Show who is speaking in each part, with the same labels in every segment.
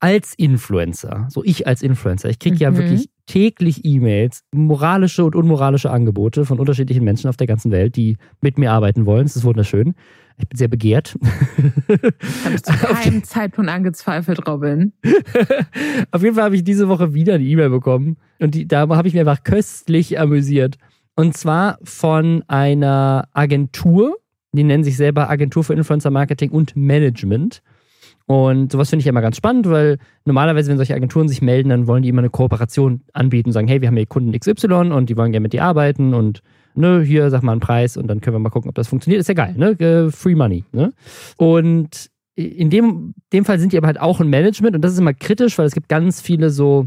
Speaker 1: als Influencer, so ich als Influencer, ich kriege mhm. ja wirklich täglich E-Mails, moralische und unmoralische Angebote von unterschiedlichen Menschen auf der ganzen Welt, die mit mir arbeiten wollen. Das ist wunderschön. Ich bin sehr begehrt.
Speaker 2: Habe ich zu keinem Zeitpunkt angezweifelt, Robin.
Speaker 1: auf jeden Fall habe ich diese Woche wieder eine E-Mail bekommen und die, da habe ich mir einfach köstlich amüsiert. Und zwar von einer Agentur, die nennen sich selber Agentur für Influencer Marketing und Management. Und sowas finde ich immer ganz spannend, weil normalerweise, wenn solche Agenturen sich melden, dann wollen die immer eine Kooperation anbieten, sagen, hey, wir haben hier Kunden XY und die wollen gerne mit dir arbeiten und ne, hier sag mal einen Preis und dann können wir mal gucken, ob das funktioniert. Ist ja geil, ne? Äh, free Money. Ne? Und in dem, dem Fall sind die aber halt auch ein Management und das ist immer kritisch, weil es gibt ganz viele so,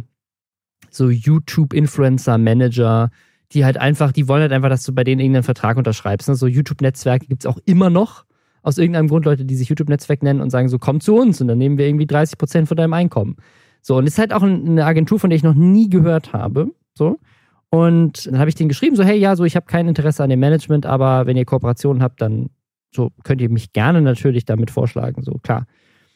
Speaker 1: so YouTube-Influencer-Manager, die halt einfach, die wollen halt einfach, dass du bei denen irgendeinen Vertrag unterschreibst. Ne? So YouTube-Netzwerke gibt es auch immer noch aus irgendeinem Grund Leute, die sich YouTube-Netzwerk nennen und sagen so, komm zu uns und dann nehmen wir irgendwie 30 Prozent von deinem Einkommen. So, und es ist halt auch eine Agentur, von der ich noch nie gehört habe. So. Und dann habe ich denen geschrieben, so, hey, ja, so, ich habe kein Interesse an dem Management, aber wenn ihr Kooperationen habt, dann so könnt ihr mich gerne natürlich damit vorschlagen. So, klar.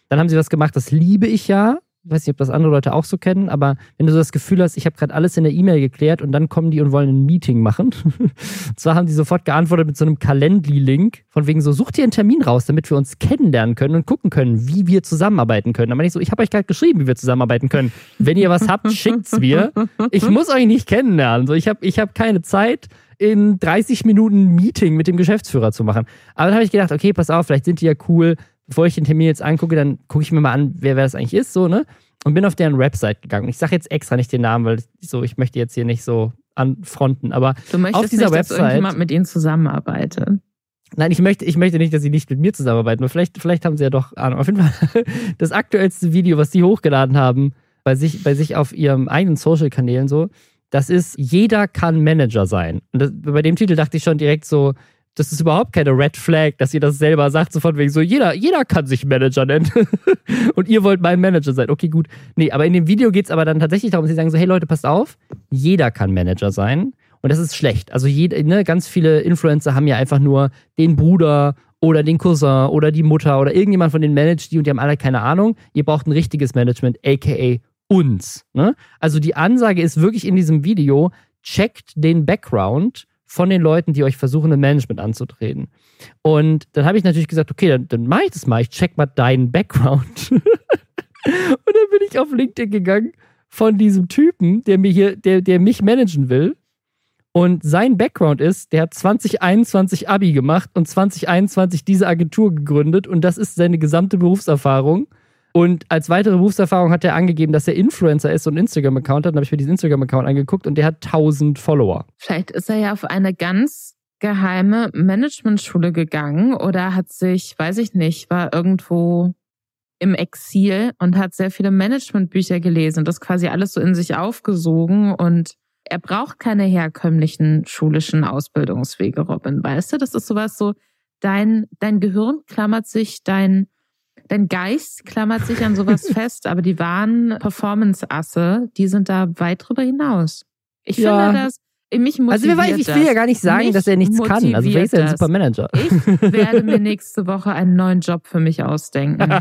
Speaker 1: Dann haben sie was gemacht, das liebe ich ja. Ich weiß nicht, ob das andere Leute auch so kennen, aber wenn du so das Gefühl hast, ich habe gerade alles in der E-Mail geklärt und dann kommen die und wollen ein Meeting machen. und zwar haben die sofort geantwortet mit so einem Calendly-Link, von wegen so, such dir einen Termin raus, damit wir uns kennenlernen können und gucken können, wie wir zusammenarbeiten können. Dann meine ich so, ich habe euch gerade geschrieben, wie wir zusammenarbeiten können. Wenn ihr was habt, schickt's mir. Ich muss euch nicht kennenlernen. So, ich habe ich hab keine Zeit in 30 Minuten Meeting mit dem Geschäftsführer zu machen. Aber dann habe ich gedacht, okay, pass auf, vielleicht sind die ja cool, bevor ich den Termin jetzt angucke, dann gucke ich mir mal an, wer, wer das eigentlich ist, so, ne? Und bin auf deren Website gegangen. Ich sage jetzt extra nicht den Namen, weil so, ich möchte jetzt hier nicht so anfronten, aber
Speaker 2: du möchtest
Speaker 1: auf dieser
Speaker 2: nicht,
Speaker 1: Website.
Speaker 2: Dass irgendjemand mit ihnen zusammenarbeitet.
Speaker 1: Nein, ich möchte, ich möchte nicht, dass sie nicht mit mir zusammenarbeiten, aber vielleicht, vielleicht haben sie ja doch Ahnung. Auf jeden Fall das aktuellste Video, was sie hochgeladen haben, bei sich, bei sich auf ihrem eigenen Social-Kanälen so, das ist, jeder kann Manager sein. Und das, bei dem Titel dachte ich schon direkt so, das ist überhaupt keine Red Flag, dass ihr das selber sagt, so von wegen so, jeder, jeder kann sich Manager nennen. und ihr wollt mein Manager sein. Okay, gut. Nee, aber in dem Video geht es aber dann tatsächlich darum, sie sagen so, hey Leute, passt auf, jeder kann Manager sein. Und das ist schlecht. Also jede, ne, ganz viele Influencer haben ja einfach nur den Bruder oder den Cousin oder die Mutter oder irgendjemand von denen managt die und die haben alle keine Ahnung. Ihr braucht ein richtiges Management, aka uns. Ne? Also die Ansage ist wirklich in diesem Video, checkt den Background von den Leuten, die euch versuchen, ein Management anzutreten. Und dann habe ich natürlich gesagt, okay, dann, dann mache ich das mal. Ich check mal deinen Background. und dann bin ich auf LinkedIn gegangen von diesem Typen, der mir hier, der, der mich managen will. Und sein Background ist, der hat 2021 Abi gemacht und 2021 diese Agentur gegründet und das ist seine gesamte Berufserfahrung. Und als weitere Berufserfahrung hat er angegeben, dass er Influencer ist und Instagram-Account hat. Dann habe ich mir diesen Instagram-Account angeguckt und der hat 1000 Follower.
Speaker 2: Vielleicht ist er ja auf eine ganz geheime Managementschule gegangen oder hat sich, weiß ich nicht, war irgendwo im Exil und hat sehr viele Managementbücher gelesen und das quasi alles so in sich aufgesogen und er braucht keine herkömmlichen schulischen Ausbildungswege, Robin. Weißt du, das ist sowas so, dein, dein Gehirn klammert sich dein Dein Geist klammert sich an sowas fest, aber die wahren Performance-Asse, die sind da weit drüber hinaus. Ich ja. finde das, mich motiviert
Speaker 1: Also ich will ja gar nicht sagen, dass er nichts kann. Also er ist ja ein super Manager.
Speaker 2: Ich werde mir nächste Woche einen neuen Job für mich ausdenken.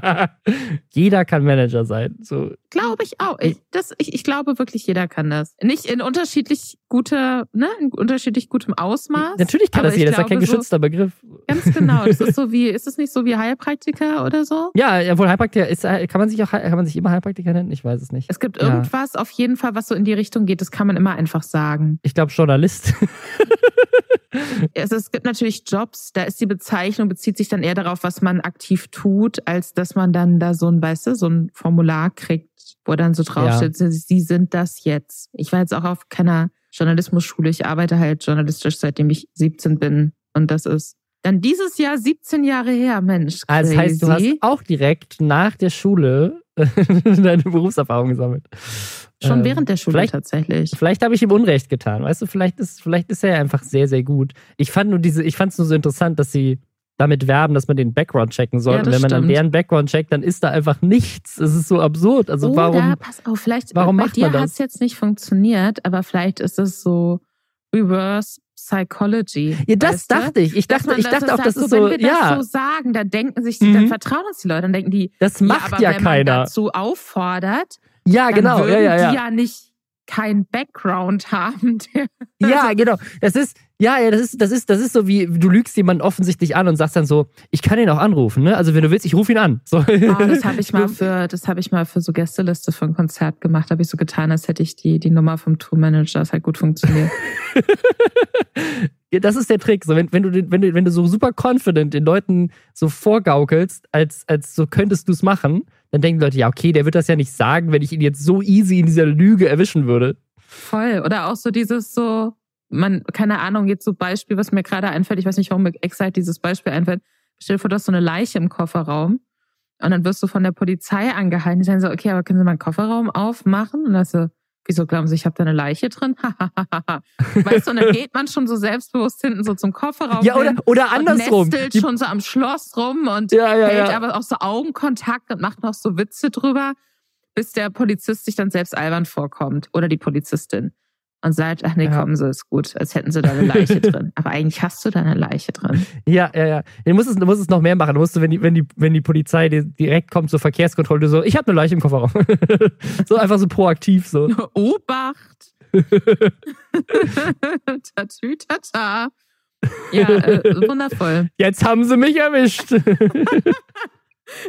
Speaker 1: jeder kann Manager sein. So.
Speaker 2: Glaube ich auch. Ich, das, ich, ich glaube wirklich, jeder kann das. Nicht in unterschiedlich guter, ne, in unterschiedlich gutem Ausmaß.
Speaker 1: Natürlich kann das jeder, das ist ja kein geschützter so, Begriff.
Speaker 2: Ganz genau. Das ist so wie, ist es nicht so wie Heilpraktiker oder so?
Speaker 1: Ja, obwohl Heilpraktiker ist, kann man sich auch, kann man sich immer Heilpraktiker nennen? Ich weiß es nicht.
Speaker 2: Es gibt irgendwas ja. auf jeden Fall, was so in die Richtung geht. Das kann man immer einfach sagen.
Speaker 1: Ich glaube Journalist.
Speaker 2: also es gibt natürlich Jobs, da ist die Bezeichnung, bezieht sich dann eher darauf, was man aktiv tut, als dass man dann da so ein, weißt du, so ein Formular kriegt, wo dann so draufsteht, ja. sie sind das jetzt. Ich war jetzt auch auf keiner Journalismusschule, ich arbeite halt journalistisch, seitdem ich 17 bin. Und das ist dann dieses Jahr 17 Jahre her, Mensch.
Speaker 1: Crazy. Also das heißt, du hast auch direkt nach der Schule deine Berufserfahrung gesammelt.
Speaker 2: Schon ähm, während der Schule vielleicht, tatsächlich.
Speaker 1: Vielleicht habe ich ihm Unrecht getan. Weißt du, vielleicht ist, vielleicht ist er ja einfach sehr, sehr gut. Ich fand nur diese, ich fand es nur so interessant, dass sie damit werben, dass man den Background checken soll. Ja, und wenn man dann deren Background checkt, dann ist da einfach nichts. Es ist so absurd. Also
Speaker 2: Oder,
Speaker 1: warum?
Speaker 2: pass auf, vielleicht warum bei macht dir hat es jetzt nicht funktioniert, aber vielleicht ist es so Reverse Psychology.
Speaker 1: Ja, das dachte ich. Ich dachte, ich dachte auch, das ist
Speaker 2: so, wenn wir
Speaker 1: ja,
Speaker 2: das so sagen, dann denken sich, die,
Speaker 1: Mhm.
Speaker 2: dann vertrauen uns die Leute, dann denken die,
Speaker 1: das
Speaker 2: ja,
Speaker 1: macht
Speaker 2: aber
Speaker 1: ja,
Speaker 2: wenn
Speaker 1: keiner.
Speaker 2: man dazu auffordert,
Speaker 1: ja,
Speaker 2: dann
Speaker 1: genau,
Speaker 2: würden
Speaker 1: ja, ja, ja.
Speaker 2: die ja nicht keinen Background haben.
Speaker 1: Ja, genau. Das ist, ja, ja, das ist, das ist, das ist so wie, du lügst jemanden offensichtlich an und sagst dann so, ich kann ihn auch anrufen, ne? Also wenn du willst, ich rufe ihn an. So.
Speaker 2: oh, das habe ich mal für, das habe ich mal für so Gästeliste für ein Konzert gemacht. Habe ich so getan, als hätte ich die, die Nummer vom Tourmanager. Das hat gut funktioniert.
Speaker 1: Ja, das ist der Trick. So, wenn, wenn, du, wenn, du, wenn du so super confident den Leuten so vorgaukelst, als, als so könntest du es machen, dann denken die Leute, ja, okay, der wird das ja nicht sagen, wenn ich ihn jetzt so easy in dieser Lüge erwischen würde.
Speaker 2: Voll. Oder auch so dieses so, man, keine Ahnung, jetzt so Beispiel, was mir gerade einfällt, ich weiß nicht, warum mir exakt dieses Beispiel einfällt. Stell dir vor, du hast so eine Leiche im Kofferraum und dann wirst du von der Polizei angehalten. Die sagen so, okay, aber können Sie mal einen Kofferraum aufmachen? Und dann so, wieso glauben Sie, ich habe da eine Leiche drin? weißt du, und dann geht man schon so selbstbewusst hinten so zum Kofferraum
Speaker 1: Ja, oder, oder
Speaker 2: und
Speaker 1: andersrum.
Speaker 2: nestelt
Speaker 1: Die-
Speaker 2: schon so am Schloss rum und
Speaker 1: Ja, ja,
Speaker 2: hält
Speaker 1: ja.
Speaker 2: aber auch so Augenkontakt und macht noch so Witze drüber, bis der Polizist sich dann selbst albern vorkommt oder die Polizistin und sagt, ach nee,
Speaker 1: Ja.
Speaker 2: kommen Sie, ist gut, als hätten Sie da eine Leiche drin. Aber eigentlich hast du da eine Leiche drin.
Speaker 1: Ja, ja, ja. Du musst es, du musst es noch mehr machen. Du musst, wenn die, wenn die, wenn die Polizei dir direkt kommt zur Verkehrskontrolle, du so, ich habe eine Leiche im Kofferraum. so einfach so proaktiv so.
Speaker 2: Obacht! Tatütata. Ja, äh, wundervoll.
Speaker 1: Jetzt haben sie mich erwischt.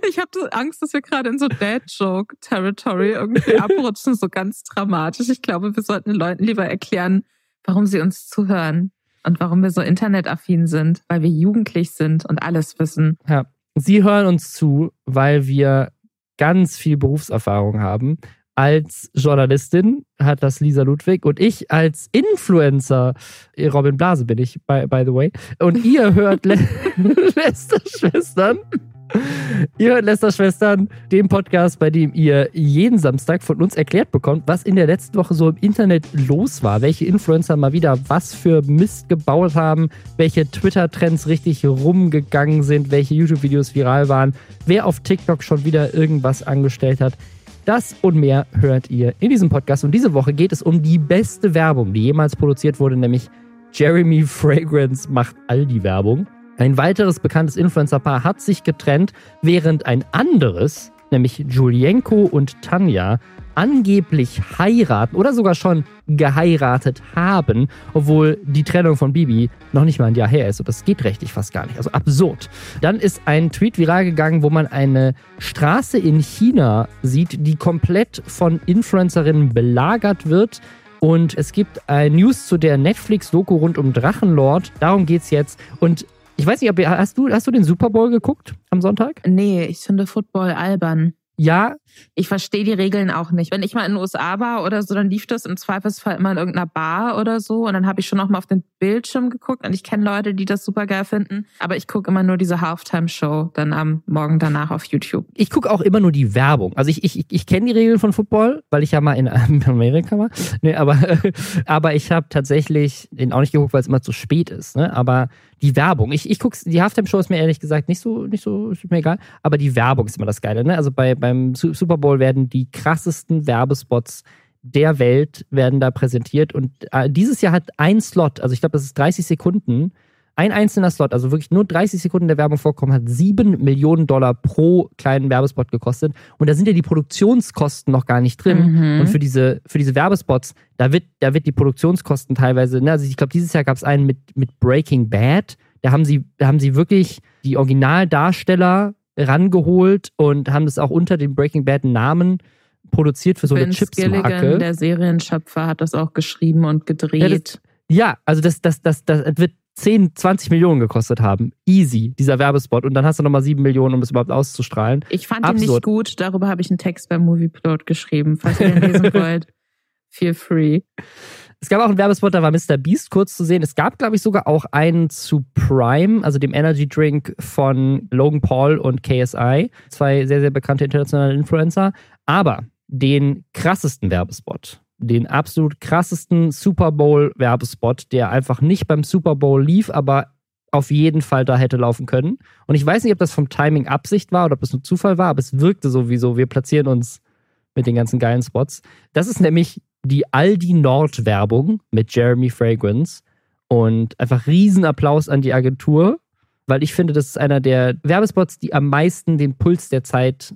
Speaker 2: Ich habe Angst, dass wir gerade in so Dad-Joke-Territory irgendwie abrutschen, so ganz dramatisch. Ich glaube, wir sollten den Leuten lieber erklären, warum sie uns zuhören und warum wir so internetaffin sind, weil wir jugendlich sind und alles wissen.
Speaker 1: Ja. Sie hören uns zu, weil wir ganz viel Berufserfahrung haben. Als Journalistin hat das Lisa Ludwig und ich als Influencer, eh, Robin Blase bin ich, by, by the way. Und ihr hört Le Lester-Schwestern. Ihr hört Lester-Schwestern, den Podcast, bei dem ihr jeden Samstag von uns erklärt bekommt, was in der letzten Woche so im Internet los war, welche Influencer mal wieder was für Mist gebaut haben, welche Twitter-Trends richtig rumgegangen sind, welche YouTube-Videos viral waren, wer auf TikTok schon wieder irgendwas angestellt hat. Das und mehr hört ihr in diesem Podcast. Und diese Woche geht es um die beste Werbung, die jemals produziert wurde, nämlich Jeremy Fragrance macht all die Werbung. Ein weiteres bekanntes Influencer-Paar hat sich getrennt, während ein anderes, nämlich Julienko und Tanja, angeblich heiraten oder sogar schon geheiratet haben, obwohl die Trennung von Bibi noch nicht mal ein Jahr her ist. Und das geht rechtlich fast gar nicht. Also absurd. Dann ist ein Tweet viral gegangen, wo man eine Straße in China sieht, die komplett von Influencerinnen belagert wird. Und es gibt ein News zu der Netflix-Doku rund um Drachenlord. Darum geht's jetzt. Und ich weiß nicht, ob ihr, hast du, hast du den Super Bowl geguckt am Sonntag?
Speaker 2: Nee, ich finde Football albern.
Speaker 1: Ja,
Speaker 2: Ich verstehe die Regeln auch nicht. Wenn ich mal in den USA war oder so, dann lief das im Zweifelsfall immer in irgendeiner Bar oder so. Und dann habe ich schon noch mal auf den Bildschirm geguckt. Und ich kenne Leute, die das super geil finden. Aber ich gucke immer nur diese Halftime-Show dann am Morgen danach auf YouTube.
Speaker 1: ich gucke auch immer nur die Werbung. Also ich, ich, ich kenne die Regeln von Football, weil ich ja mal in Amerika war. Nee, aber, aber ich habe tatsächlich den auch nicht geguckt, weil es immer zu spät ist. Ne? Aber die Werbung, ich, ich gucke, die Halftime-Show ist mir ehrlich gesagt nicht so, nicht so, ist mir egal. Aber die Werbung ist immer das Geile. Ne? Also bei, beim Su- Super Bowl werden die krassesten Werbespots der Welt werden da präsentiert. Und äh, dieses Jahr hat ein Slot, also ich glaube, das ist 30 Sekunden, ein einzelner Slot, also wirklich nur 30 Sekunden der Werbung vorkommen, hat 7 Millionen Dollar pro kleinen Werbespot gekostet. Und da sind ja die Produktionskosten noch gar nicht drin.
Speaker 2: Mhm.
Speaker 1: Und für diese, für diese Werbespots, da wird, da wird die Produktionskosten teilweise, ne, also ich glaube, dieses Jahr gab es einen mit, mit Breaking Bad. Da haben sie, da haben sie wirklich die Originaldarsteller rangeholt und haben das auch unter dem Breaking Bad Namen produziert für so eine
Speaker 2: Vince Gilligan,
Speaker 1: Chips-Marke.
Speaker 2: der Serienschöpfer, hat das auch geschrieben und gedreht.
Speaker 1: Ja, also das, das, das, das wird 10, 20 Millionen gekostet haben. Easy, dieser Werbespot. Und dann hast du nochmal 7 Millionen, um das überhaupt auszustrahlen.
Speaker 2: ich fand ihn
Speaker 1: absurd.
Speaker 2: nicht gut. Darüber habe ich einen Text beim Movieplot geschrieben. Falls ihr den lesen wollt, feel free.
Speaker 1: Es gab auch einen Werbespot, da war Mr. Beast kurz zu sehen. Es gab, glaube ich, sogar auch einen zu Prime, also dem Energy Drink von Logan Paul und KSI. Zwei sehr, sehr bekannte internationale Influencer. Aber den krassesten Werbespot, den absolut krassesten Super Bowl-Werbespot, der einfach nicht beim Super Bowl lief, aber auf jeden Fall da hätte laufen können. Und ich weiß nicht, ob das vom Timing Absicht war oder ob es nur Zufall war, aber es wirkte sowieso. Wir platzieren uns mit den ganzen geilen Spots. Das ist nämlich die Aldi Nord Werbung mit Jeremy Fragrance. Und einfach Riesenapplaus an die Agentur, weil ich finde, das ist einer der Werbespots, die am meisten den Puls der Zeit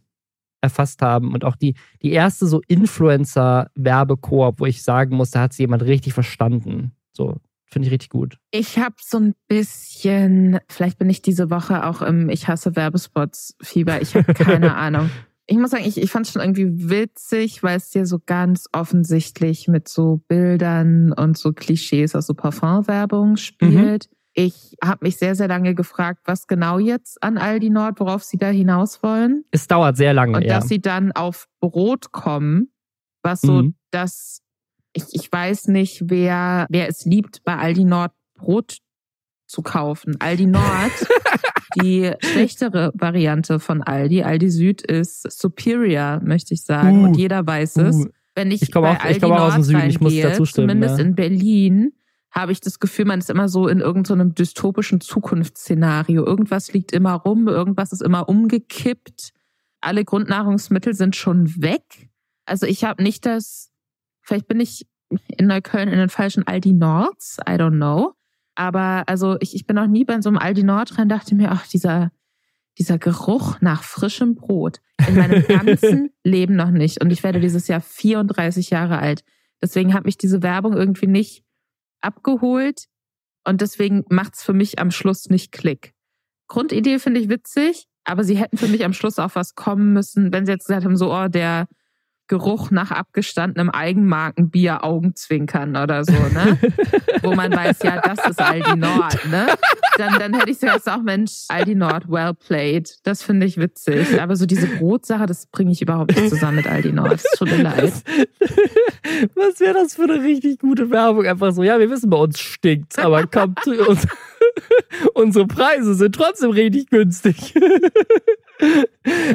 Speaker 1: erfasst haben und auch die, die erste so Influencer-Werbekoop, wo ich sagen muss, da hat sie jemand richtig verstanden. So, finde ich richtig gut.
Speaker 2: Ich habe so ein bisschen, vielleicht bin ich diese Woche auch im Ich hasse Werbespots-Fieber, ich habe keine Ahnung. Ich muss sagen, ich, ich fand es schon irgendwie witzig, weil es dir so ganz offensichtlich mit so Bildern und so Klischees aus so Parfumwerbung spielt. Mhm. Ich habe mich sehr, sehr lange gefragt, was genau jetzt an Aldi Nord, worauf sie da hinaus wollen.
Speaker 1: Es dauert sehr lange,
Speaker 2: Und
Speaker 1: ja.
Speaker 2: dass sie dann auf Brot kommen, was so mhm. das, ich, ich weiß nicht, wer, wer es liebt, bei Aldi Nord Brot zu kaufen. Aldi Nord, die schlechtere Variante von Aldi, Aldi Süd ist superior, möchte ich sagen. Uh, Und jeder weiß es. Uh. Wenn ich, ich bei auch, Aldi ich Nord aus dem Süden. Ich muss dazu stimmen, zumindest ja. in Berlin, habe ich das Gefühl, man ist immer so in irgendeinem so dystopischen Zukunftsszenario. Irgendwas liegt immer rum, irgendwas ist immer umgekippt. Alle Grundnahrungsmittel sind schon weg. Also ich habe nicht das, vielleicht bin ich in Neukölln in den falschen Aldi Nords, I don't know. Aber also ich, ich bin noch nie bei so einem Aldi Nord rein, dachte mir, ach, dieser, dieser Geruch nach frischem Brot. In meinem ganzen Leben noch nicht. Und ich werde dieses Jahr 34 Jahre alt. Deswegen hat mich diese Werbung irgendwie nicht abgeholt und deswegen macht's für mich am Schluss nicht Klick. Grundidee finde ich witzig, aber sie hätten für mich am Schluss auch was kommen müssen, wenn sie jetzt gesagt haben, so, oh, der Geruch nach abgestandenem Eigenmarkenbier Augenzwinkern oder so, ne? Wo man weiß, ja, das ist Aldi Nord, ne? Dann, dann hätte ich jetzt auch, Mensch, Aldi Nord, well played. Das finde ich witzig. Aber so diese Brotsache, das bringe ich überhaupt nicht zusammen mit Aldi Nord. Das tut mir leid.
Speaker 1: Was wäre das für eine richtig gute Werbung? Einfach so, ja, wir wissen, bei uns stinkt's, aber kommt zu uns. Unsere Preise sind trotzdem richtig günstig.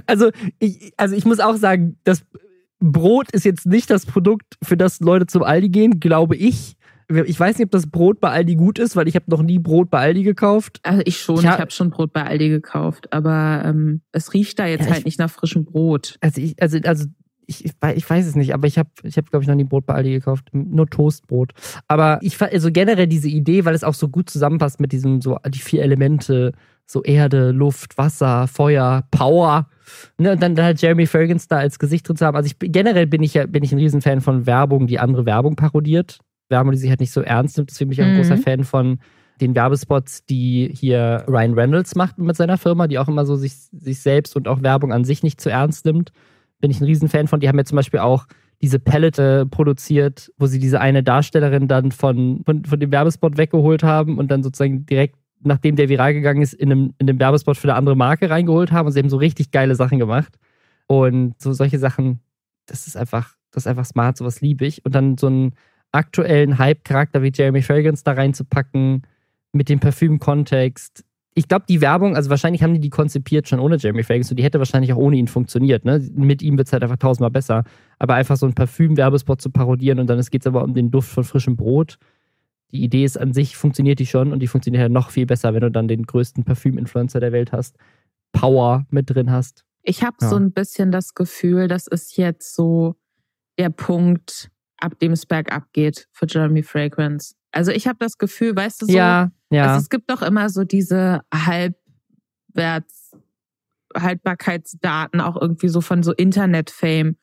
Speaker 1: also, ich, also ich muss auch sagen, das Brot ist jetzt nicht das Produkt, für das Leute zum Aldi gehen, glaube ich. Ich weiß nicht, ob das Brot bei Aldi gut ist, weil ich habe noch nie Brot bei Aldi gekauft.
Speaker 2: Also ich schon, ich habe hab schon Brot bei Aldi gekauft, aber ähm, es riecht da jetzt ja, halt ich, nicht nach frischem Brot.
Speaker 1: Also ich, also, also ich, ich, weiß es nicht, aber ich habe, ich hab, glaube ich, noch nie Brot bei Aldi gekauft. Nur Toastbrot. Aber ich also generell diese Idee, weil es auch so gut zusammenpasst mit diesem, so die vier Elemente, so Erde, Luft, Wasser, Feuer, Power. Ne, und dann halt Jeremy Fergans da als Gesicht drin zu haben. Also ich, generell bin ich ja bin ich ein Riesenfan von Werbung, die andere Werbung parodiert. Werbung, die sich halt nicht so ernst nimmt. Deswegen bin ich auch ein mhm. großer Fan von den Werbespots, die hier Ryan Reynolds macht mit seiner Firma, die auch immer so sich, sich selbst und auch Werbung an sich nicht zu ernst nimmt. Bin ich ein Riesenfan von. Die haben ja zum Beispiel auch diese Palette produziert, wo sie diese eine Darstellerin dann von, von, von dem Werbespot weggeholt haben und dann sozusagen direkt nachdem der viral gegangen ist, in einem, in einem Werbespot für eine andere Marke reingeholt haben und sie haben so richtig geile Sachen gemacht. Und so solche Sachen, das ist einfach, das ist einfach smart, sowas liebe ich. Und dann so einen aktuellen Hype-Charakter wie Jeremy Fragrance da reinzupacken, mit dem Parfüm-Kontext. Ich glaube, die Werbung, also wahrscheinlich haben die die konzipiert schon ohne Jeremy Fragrance und die hätte wahrscheinlich auch ohne ihn funktioniert. Ne? Mit ihm wird es halt einfach tausendmal besser. Aber einfach so ein Parfüm-Werbespot zu parodieren und dann geht es aber um den Duft von frischem Brot die Idee ist an sich, funktioniert die schon und die funktioniert ja noch viel besser, wenn du dann den größten Parfüm-Influencer der Welt hast, Power mit drin hast.
Speaker 2: Ich habe ja. so ein bisschen das Gefühl, das ist jetzt so der Punkt, ab dem es bergab geht für Jeremy Fragrance. Also ich habe das Gefühl, weißt du so,
Speaker 1: ja, ja.
Speaker 2: Es, es gibt doch immer so diese Halbwerts Haltbarkeitsdaten auch irgendwie so von so Internet-Fame.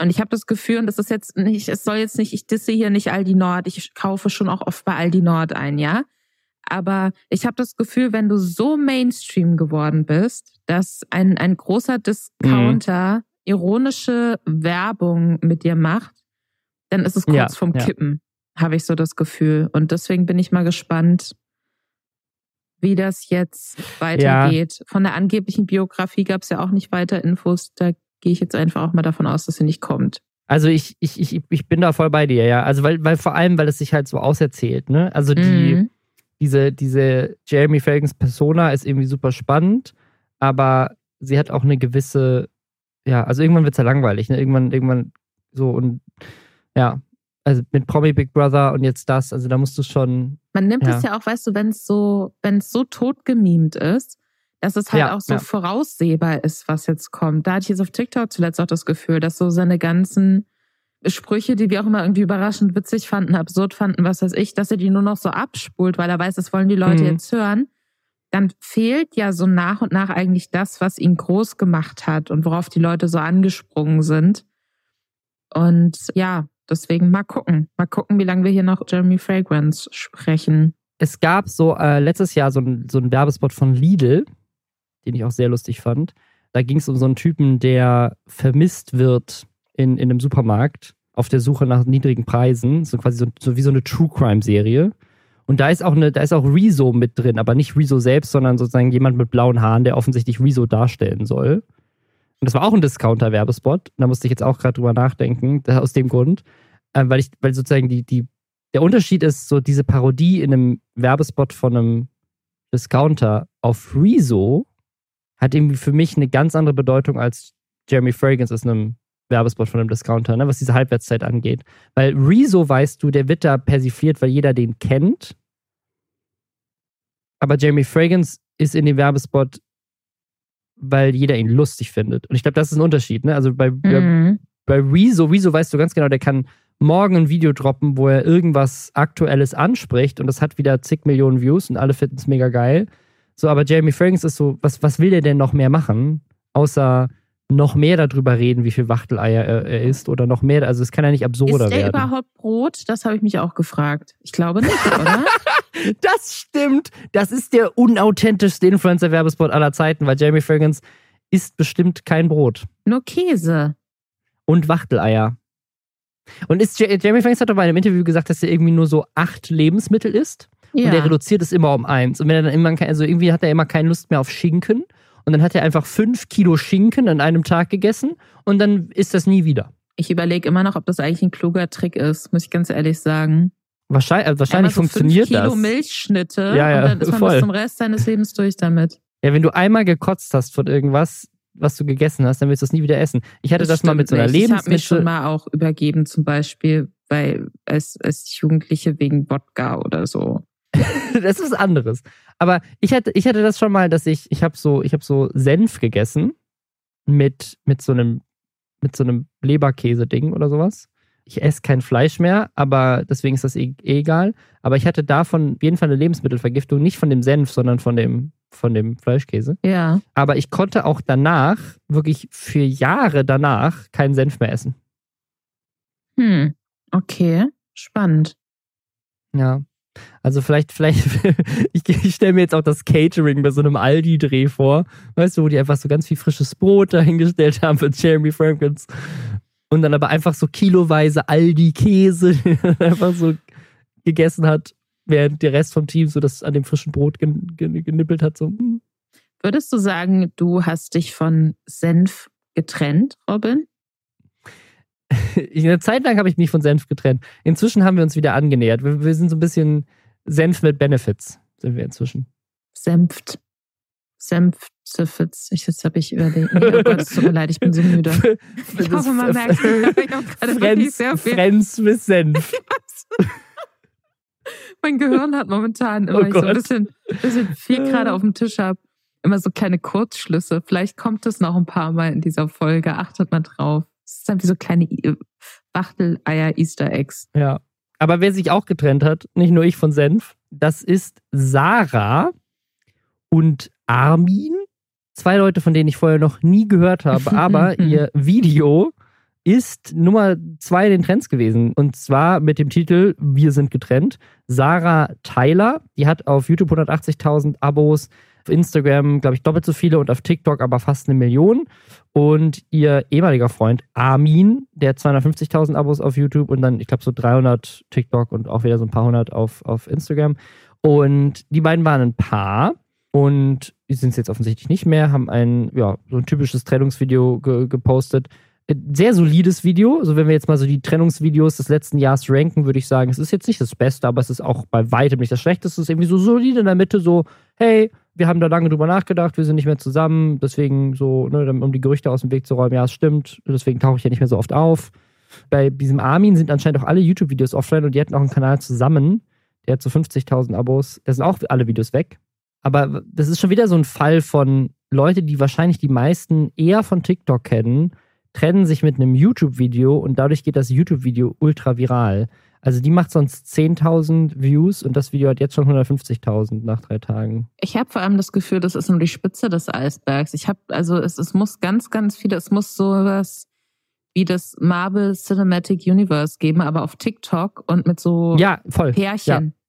Speaker 2: Und ich habe das Gefühl, und das ist jetzt nicht, es soll jetzt nicht, ich disse hier nicht Aldi Nord, ich kaufe schon auch oft bei Aldi Nord ein, ja. Aber ich habe das Gefühl, wenn du so Mainstream geworden bist, dass ein, ein großer Discounter mhm. ironische Werbung mit dir macht, dann ist es kurz ja, vom Kippen. Habe ich so das Gefühl. Und deswegen bin ich mal gespannt, wie das jetzt weitergeht. Ja. Von der angeblichen Biografie gab es ja auch nicht weiter Infos. Da gehe ich jetzt einfach auch mal davon aus, dass sie nicht kommt.
Speaker 1: Also ich, ich, ich, ich bin da voll bei dir, ja. Also weil, weil vor allem, weil es sich halt so auserzählt, ne? Also die, mhm. diese, diese Jeremy Felgens Persona ist irgendwie super spannend, aber sie hat auch eine gewisse, ja, also irgendwann wird es ja langweilig, ne? Irgendwann, irgendwann so und ja, also mit Promi Big Brother und jetzt das, also da musst du schon.
Speaker 2: Man nimmt es ja. ja auch, weißt du, wenn es so, wenn es so tot gemimt ist, dass es halt ja, auch so ja. voraussehbar ist, was jetzt kommt. Da hatte ich jetzt auf TikTok zuletzt auch das Gefühl, dass so seine ganzen Sprüche, die wir auch immer irgendwie überraschend witzig fanden, absurd fanden, was weiß ich, dass er die nur noch so abspult, weil er weiß, das wollen die Leute
Speaker 1: Mhm.
Speaker 2: jetzt hören, dann fehlt ja so nach und nach eigentlich das, was ihn groß gemacht hat und worauf die Leute so angesprungen sind. Und ja, deswegen mal gucken. Mal gucken, wie lange wir hier noch Jeremy Fragrance sprechen.
Speaker 1: Es gab so äh, letztes Jahr so ein, so Werbespot von Lidl, den ich auch sehr lustig fand. Da ging es um so einen Typen, der vermisst wird in, in einem Supermarkt auf der Suche nach niedrigen Preisen. So quasi so, so wie so eine True Crime-Serie. Und da ist auch eine, da ist auch Rezo mit drin, aber nicht Rezo selbst, sondern sozusagen jemand mit blauen Haaren, der offensichtlich Rezo darstellen soll. Und das war auch ein Discounter-Werbespot. Da musste ich jetzt auch gerade drüber nachdenken, aus dem Grund. Äh, weil ich, weil sozusagen die, die, der Unterschied ist, so diese Parodie in einem Werbespot von einem Discounter auf Rezo hat irgendwie für mich eine ganz andere Bedeutung als Jeremy Fragrance in einem Werbespot von einem Discounter, ne, was diese Halbwertszeit angeht. Weil Rezo, weißt du, der wird da persifliert, weil jeder den kennt. Aber Jeremy Fragrance ist in dem Werbespot, weil jeder ihn lustig findet. Und ich glaube, das ist ein Unterschied. Ne? Also bei,
Speaker 2: Mhm.
Speaker 1: bei Rezo, Rezo weißt du ganz genau, der kann morgen ein Video droppen, wo er irgendwas Aktuelles anspricht und das hat wieder zig Millionen Views und alle finden es mega geil. So, aber Jeremy Fragrance ist so, was, was will der denn noch mehr machen, außer noch mehr darüber reden, wie viel Wachteleier er, er isst oder noch mehr, also es kann ja nicht absurder
Speaker 2: Ist der
Speaker 1: werden.
Speaker 2: überhaupt Brot? Das habe ich mich auch gefragt. Ich glaube nicht, oder?
Speaker 1: Das stimmt. Das ist der unauthentischste Influencer-Werbespot aller Zeiten, weil Jeremy Fragrance isst bestimmt kein Brot.
Speaker 2: Nur Käse.
Speaker 1: und Wachteleier. Und ist, J- Jeremy Fragrance hat doch bei einem Interview gesagt, dass er irgendwie nur so acht Lebensmittel isst. Und er
Speaker 2: Ja.
Speaker 1: reduziert es immer um eins. Und wenn er dann immer, also irgendwie hat er immer keine Lust mehr auf Schinken. Und dann hat er einfach fünf Kilo Schinken an einem Tag gegessen und dann ist das nie wieder.
Speaker 2: Ich überlege immer noch, ob das eigentlich ein kluger Trick ist, muss ich ganz ehrlich sagen.
Speaker 1: Wahrscheinlich, also wahrscheinlich
Speaker 2: so
Speaker 1: funktioniert
Speaker 2: fünf Kilo
Speaker 1: das.
Speaker 2: Milchschnitte
Speaker 1: Ja, ja,
Speaker 2: und dann ist man
Speaker 1: voll.
Speaker 2: bis zum Rest seines Lebens durch damit.
Speaker 1: Ja, wenn du einmal gekotzt hast von irgendwas, was du gegessen hast, dann willst du es nie wieder essen. Ich hatte das, mal mit so einer
Speaker 2: nicht. Ich habe mich schon
Speaker 1: Lebensmittel.
Speaker 2: mal auch übergeben, zum Beispiel bei, als, als Jugendliche wegen Wodka oder so.
Speaker 1: das ist was anderes. Aber ich hatte, ich hatte das schon mal, dass ich, ich habe so, ich habe so Senf gegessen mit, mit so einem, mit so einem Leberkäse-Ding oder sowas. Ich esse kein Fleisch mehr, aber deswegen ist das eh, eh egal. Aber ich hatte davon auf jeden Fall eine Lebensmittelvergiftung, nicht von dem Senf, sondern von dem, von dem Fleischkäse.
Speaker 2: Ja.
Speaker 1: Aber ich konnte auch danach, wirklich für Jahre danach, keinen Senf mehr essen.
Speaker 2: Hm. Okay. Spannend.
Speaker 1: Ja. Also vielleicht, vielleicht, ich, ich stelle mir jetzt auch das Catering bei so einem Aldi-Dreh vor, weißt du, wo die einfach so ganz viel frisches Brot dahingestellt haben für Jeremy Frankens. Und dann aber einfach so kiloweise Aldi-Käse den er einfach so gegessen hat, während der Rest vom Team so das an dem frischen Brot gen, gen, genippelt hat. So, hm.
Speaker 2: Würdest du sagen, du hast dich von Senf getrennt, Robin?
Speaker 1: Eine Zeit lang habe ich mich von Senf getrennt. Inzwischen haben wir uns wieder angenähert. Wir, wir sind so ein bisschen Senf mit Benefits, sind wir inzwischen.
Speaker 2: Senft. Senft. Zifitz. Ich, jetzt habe ich überlegt. Oh Gott, es tut mir leid, ich bin so müde. Ich hoffe, man merkt, ich habe gerade
Speaker 1: Friends,
Speaker 2: sehr viel.
Speaker 1: Friends mit Senf.
Speaker 2: Mein Gehirn hat momentan immer
Speaker 1: Oh
Speaker 2: ich so ein bisschen, bisschen viel gerade auf dem Tisch habe. Immer so kleine Kurzschlüsse. Vielleicht kommt es noch ein paar Mal in dieser Folge. Achtet mal drauf. Es ist dann wie so kleine I- Wachteleier-Easter Eggs.
Speaker 1: Ja. Aber wer sich auch getrennt hat, nicht nur ich von Senf, das ist Sarah und Armin. Zwei Leute, von denen ich vorher noch nie gehört habe, aber ihr Video ist Nummer zwei in den Trends gewesen. Und zwar mit dem Titel Wir sind getrennt. Sarah Tyler, die hat auf YouTube 180.000 Abos, auf Instagram, glaube ich, doppelt so viele und auf TikTok aber fast eine Million. Und ihr ehemaliger Freund Armin, der hat 250.000 Abos auf YouTube und dann, ich glaube, so 300 TikTok und auch wieder so ein paar hundert auf, auf Instagram. Und die beiden waren ein Paar und sind es jetzt offensichtlich nicht mehr, haben ein, ja, so ein typisches Trennungsvideo ge gepostet. Sehr solides Video. Also, wenn wir jetzt mal so die Trennungsvideos des letzten Jahres ranken, würde ich sagen, es ist jetzt nicht das Beste, aber es ist auch bei weitem nicht das Schlechteste. Es ist irgendwie so solide in der Mitte, so, hey, wir haben da lange drüber nachgedacht, wir sind nicht mehr zusammen, deswegen so, ne, um die Gerüchte aus dem Weg zu räumen, ja, es stimmt, deswegen tauche ich ja nicht mehr so oft auf. Bei diesem Armin sind anscheinend auch alle YouTube-Videos offline und die hatten auch einen Kanal zusammen. Der hat so 50.000 Abos. Da sind auch alle Videos weg. Aber das ist schon wieder so ein Fall von Leute, die wahrscheinlich die meisten eher von TikTok kennen, trennen sich mit einem YouTube-Video und dadurch geht das YouTube-Video ultra viral. Also die macht sonst 10.000 Views und das Video hat jetzt schon 150.000 nach drei Tagen.
Speaker 2: Ich habe vor allem das Gefühl, das ist nur die Spitze des Eisbergs. Ich habe, also es, es muss ganz, ganz viele, es muss sowas wie das Marvel Cinematic Universe geben, aber auf TikTok und mit so
Speaker 1: ja, voll.
Speaker 2: Pärchen. Ja.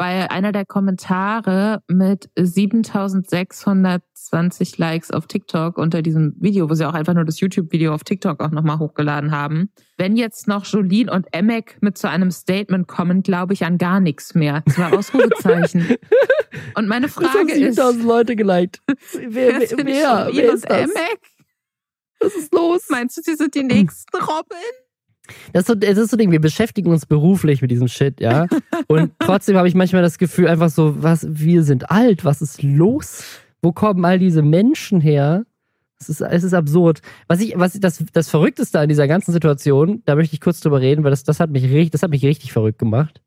Speaker 2: Weil einer der Kommentare mit 7620 Likes auf TikTok unter diesem Video, wo sie auch einfach nur das YouTube-Video auf TikTok auch nochmal hochgeladen haben. Wenn jetzt noch Jolien und Emek mit zu einem Statement kommen, glaube ich an gar nichts mehr. Das war Ausrufezeichen. und meine Frage haben
Speaker 1: 7000 ist. Leute geliked. Wer, wer, wer, wer ist das? Emek? Was ist los?
Speaker 2: Meinst du, sie sind die nächsten Robin?
Speaker 1: Das ist, so, das ist so Ding, wir beschäftigen uns beruflich mit diesem Shit, ja. Und trotzdem habe ich manchmal das Gefühl, einfach so, was, wir sind alt, was ist los? Wo kommen all diese Menschen her? Es ist, es ist absurd. Was ich, was das, das Verrückteste an dieser ganzen Situation, da möchte ich kurz drüber reden, weil das, das hat mich richtig, das hat mich richtig verrückt gemacht.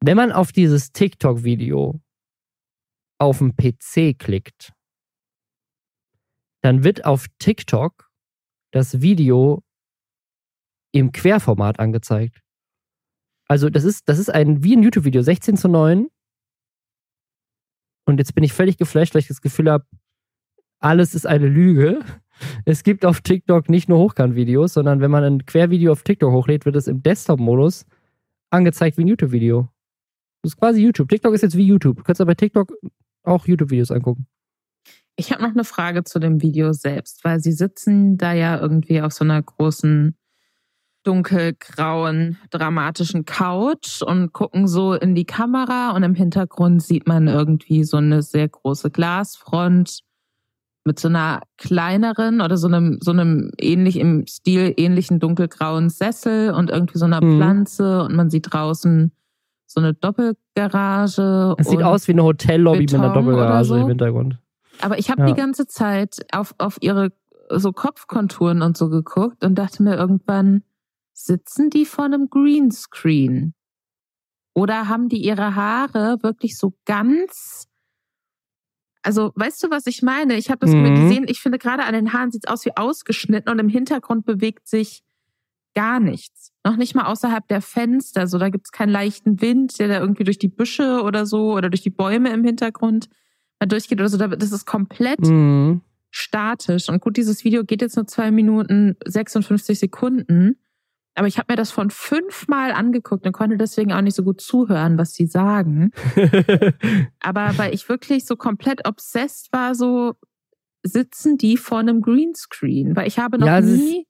Speaker 1: Wenn man auf dieses TikTok-Video auf dem PC klickt, dann wird auf TikTok das Video im Querformat angezeigt. Also das ist, das ist ein, wie ein YouTube-Video, 16 zu 9. Und jetzt bin ich völlig geflasht, weil ich das Gefühl habe, alles ist eine Lüge. Es gibt auf TikTok nicht nur Hochkant-Videos, sondern wenn man ein Quervideo auf TikTok hochlädt, wird es im Desktop-Modus angezeigt wie ein YouTube-Video. Das ist quasi YouTube. TikTok ist jetzt wie YouTube. Du kannst aber bei TikTok auch YouTube-Videos angucken.
Speaker 2: Ich habe noch eine Frage zu dem Video selbst, weil sie sitzen da ja irgendwie auf so einer großen dunkelgrauen, dramatischen Couch und gucken so in die Kamera und im Hintergrund sieht man irgendwie so eine sehr große Glasfront mit so einer kleineren oder so einem, so einem ähnlich im Stil ähnlichen dunkelgrauen Sessel und irgendwie so einer mhm. Pflanze und man sieht draußen so eine Doppelgarage.
Speaker 1: Es sieht aus wie eine Hotellobby mit einer Doppelgarage so. im Hintergrund.
Speaker 2: Aber ich habe ja. die ganze Zeit auf, auf ihre so Kopfkonturen und so geguckt und dachte mir irgendwann, sitzen die vor einem Greenscreen? Oder haben die ihre Haare wirklich so ganz also, weißt du, was ich meine? Ich habe das mhm. gesehen. Ich finde, gerade an den Haaren sieht es aus wie ausgeschnitten und im Hintergrund bewegt sich gar nichts. Noch nicht mal außerhalb der Fenster. So, da gibt es keinen leichten Wind, der da irgendwie durch die Büsche oder so oder durch die Bäume im Hintergrund mal durchgeht oder so. Das ist komplett mhm. statisch. Und gut, dieses Video geht jetzt nur zwei Minuten 56 Sekunden. Aber ich habe mir das von fünfmal angeguckt und konnte deswegen auch nicht so gut zuhören, was sie sagen. Aber weil ich wirklich so komplett obsessed war, so sitzen die vor einem Greenscreen. Weil ich habe noch ja, nie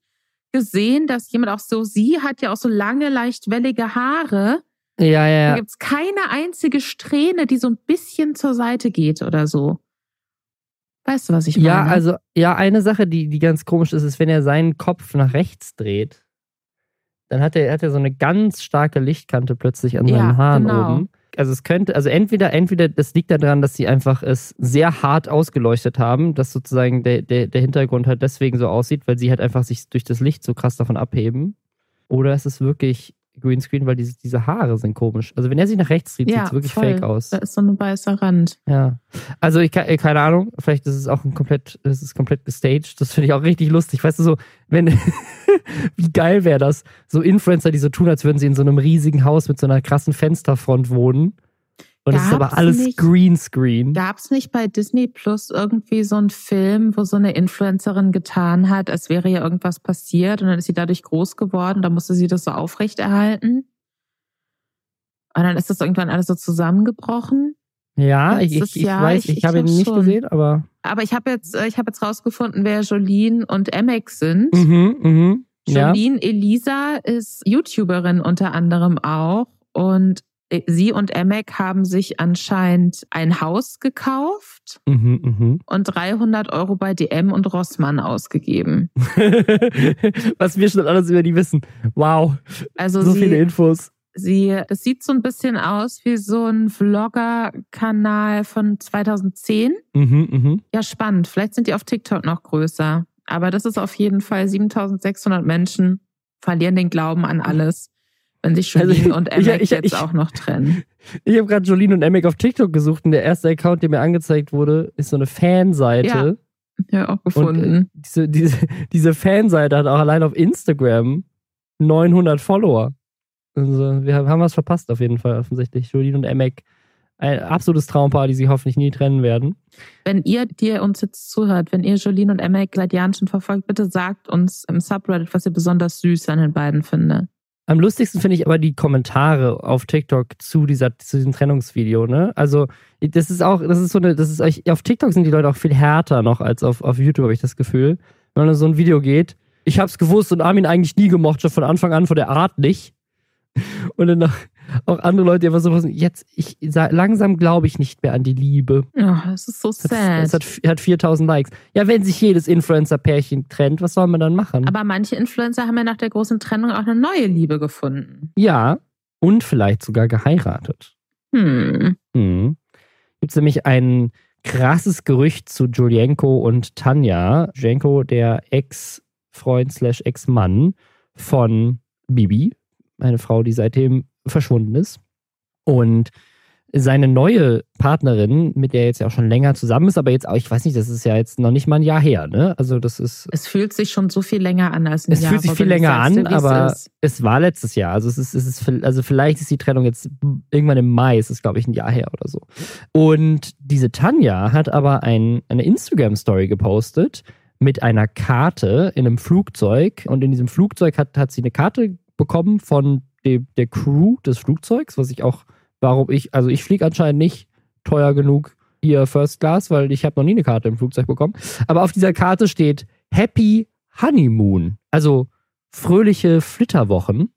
Speaker 2: gesehen, dass jemand auch so, sie hat ja auch so lange, leicht wellige Haare.
Speaker 1: Ja, ja.
Speaker 2: Da gibt's keine einzige Strähne, die so ein bisschen zur Seite geht oder so. Weißt du, was ich meine?
Speaker 1: Ja, also, ja, eine Sache, die, die ganz komisch ist, ist, wenn er seinen Kopf nach rechts dreht dann hat er, hat er so eine ganz starke Lichtkante plötzlich an seinen ja, Haaren genau. oben. Also es könnte, also entweder, entweder das liegt daran, dass sie einfach es sehr hart ausgeleuchtet haben, dass sozusagen der, der, der Hintergrund halt deswegen so aussieht, weil sie halt einfach sich durch das Licht so krass davon abheben. Oder es ist wirklich Greenscreen, weil diese, diese Haare sind komisch. Also wenn er sich nach rechts dreht, ja, sieht es wirklich voll. fake aus.
Speaker 2: Da ist so ein weißer Rand.
Speaker 1: Ja. Also ich keine Ahnung, vielleicht ist es auch ein komplett, das ist komplett gestaged. Das finde ich auch richtig lustig. Weißt du so, wenn, wie geil wäre das? So Influencer, die so tun, als würden sie in so einem riesigen Haus mit so einer krassen Fensterfront wohnen. Und es ist aber alles nicht, Greenscreen.
Speaker 2: Gab es nicht bei Disney Plus irgendwie so einen Film, wo so eine Influencerin getan hat, als wäre ja irgendwas passiert und dann ist sie dadurch groß geworden, da musste sie das so aufrechterhalten? Und dann ist das irgendwann alles so zusammengebrochen?
Speaker 1: Ja, ich, ich, ich weiß, ich, ich habe ihn nicht schon. gesehen, aber.
Speaker 2: Aber ich habe jetzt, äh, ich habe jetzt rausgefunden, wer Jolene und Emex sind.
Speaker 1: Mhm, mhm.
Speaker 2: Jolene ja. Elisa ist YouTuberin unter anderem auch und sie und Emek haben sich anscheinend ein Haus gekauft
Speaker 1: mhm, mh.
Speaker 2: und 300 Euro bei DM und Rossmann ausgegeben.
Speaker 1: Was wir schon alles über die wissen. Wow.
Speaker 2: Also
Speaker 1: so
Speaker 2: sie,
Speaker 1: viele Infos.
Speaker 2: Sie, das sieht so ein bisschen aus wie so ein Vlogger-Kanal von 2010.
Speaker 1: Mhm, mh.
Speaker 2: Ja, spannend. Vielleicht sind die auf TikTok noch größer. Aber das ist auf jeden Fall 7600 Menschen verlieren den Glauben an alles. Wenn sich Jolene also, und Emek ich, ich, jetzt ich, auch noch trennen.
Speaker 1: Ich habe gerade Jolene und Emek auf TikTok gesucht und der erste Account, der mir angezeigt wurde, ist so eine Fanseite. Ja.
Speaker 2: Ja, auch
Speaker 1: Und
Speaker 2: gefunden.
Speaker 1: äh, diese, diese, diese Fanseite hat auch allein auf Instagram 900 Follower. Also, wir haben was verpasst auf jeden Fall, offensichtlich. Jolene und Emek. Ein absolutes Traumpaar, die sich hoffentlich nie trennen werden.
Speaker 2: Wenn ihr, die uns jetzt zuhört, wenn ihr Jolene und Emma seit Jahren schon verfolgt, bitte sagt uns im Subreddit, was ihr besonders süß an den beiden findet.
Speaker 1: Am lustigsten finde ich aber die Kommentare auf TikTok zu, dieser, zu diesem Trennungsvideo, ne? Also, das ist auch, das ist so eine, das ist euch, auf TikTok sind die Leute auch viel härter noch als auf, auf YouTube, habe ich das Gefühl. Wenn man so ein Video geht, ich hab's gewusst und Armin eigentlich nie gemocht, schon von Anfang an von der Art nicht. Und dann noch, auch andere Leute, die einfach so was, jetzt, ich sa- langsam glaube ich nicht mehr an die Liebe.
Speaker 2: Oh, das ist so sad.
Speaker 1: hat, es hat, hat 4000 Likes. Ja, wenn sich jedes Influencer-Pärchen trennt, was soll man dann machen?
Speaker 2: Aber manche Influencer haben ja nach der großen Trennung auch eine neue Liebe gefunden.
Speaker 1: ja, und vielleicht sogar geheiratet.
Speaker 2: Hm.
Speaker 1: Hm. Gibt es nämlich ein krasses Gerücht zu Julienko und Tanja. Julienko, der Ex-Freund slash Ex-Mann von Bibi, eine Frau, die seitdem verschwunden ist. Und seine neue Partnerin, mit der er jetzt ja auch schon länger zusammen ist, aber jetzt auch, ich weiß nicht, das ist ja jetzt noch nicht mal ein Jahr her, ne? Also das ist,
Speaker 2: Es fühlt sich schon so viel länger an als ein
Speaker 1: es
Speaker 2: Jahr.
Speaker 1: fühlt sich viel länger
Speaker 2: sagst
Speaker 1: an,
Speaker 2: es
Speaker 1: aber es war letztes Jahr. Also es ist, es ist, also vielleicht ist die Trennung jetzt irgendwann im Mai, es ist glaube ich ein Jahr her oder so. Und diese Tanja hat aber ein, eine Instagram-Story gepostet mit einer Karte in einem Flugzeug und in diesem Flugzeug hat, hat sie eine Karte bekommen von dem, der Crew des Flugzeugs, was ich auch, warum ich, also ich fliege anscheinend nicht teuer genug hier First Class, weil ich habe noch nie eine Karte im Flugzeug bekommen. Aber auf dieser Karte steht Happy Honeymoon, also fröhliche Flitterwochen.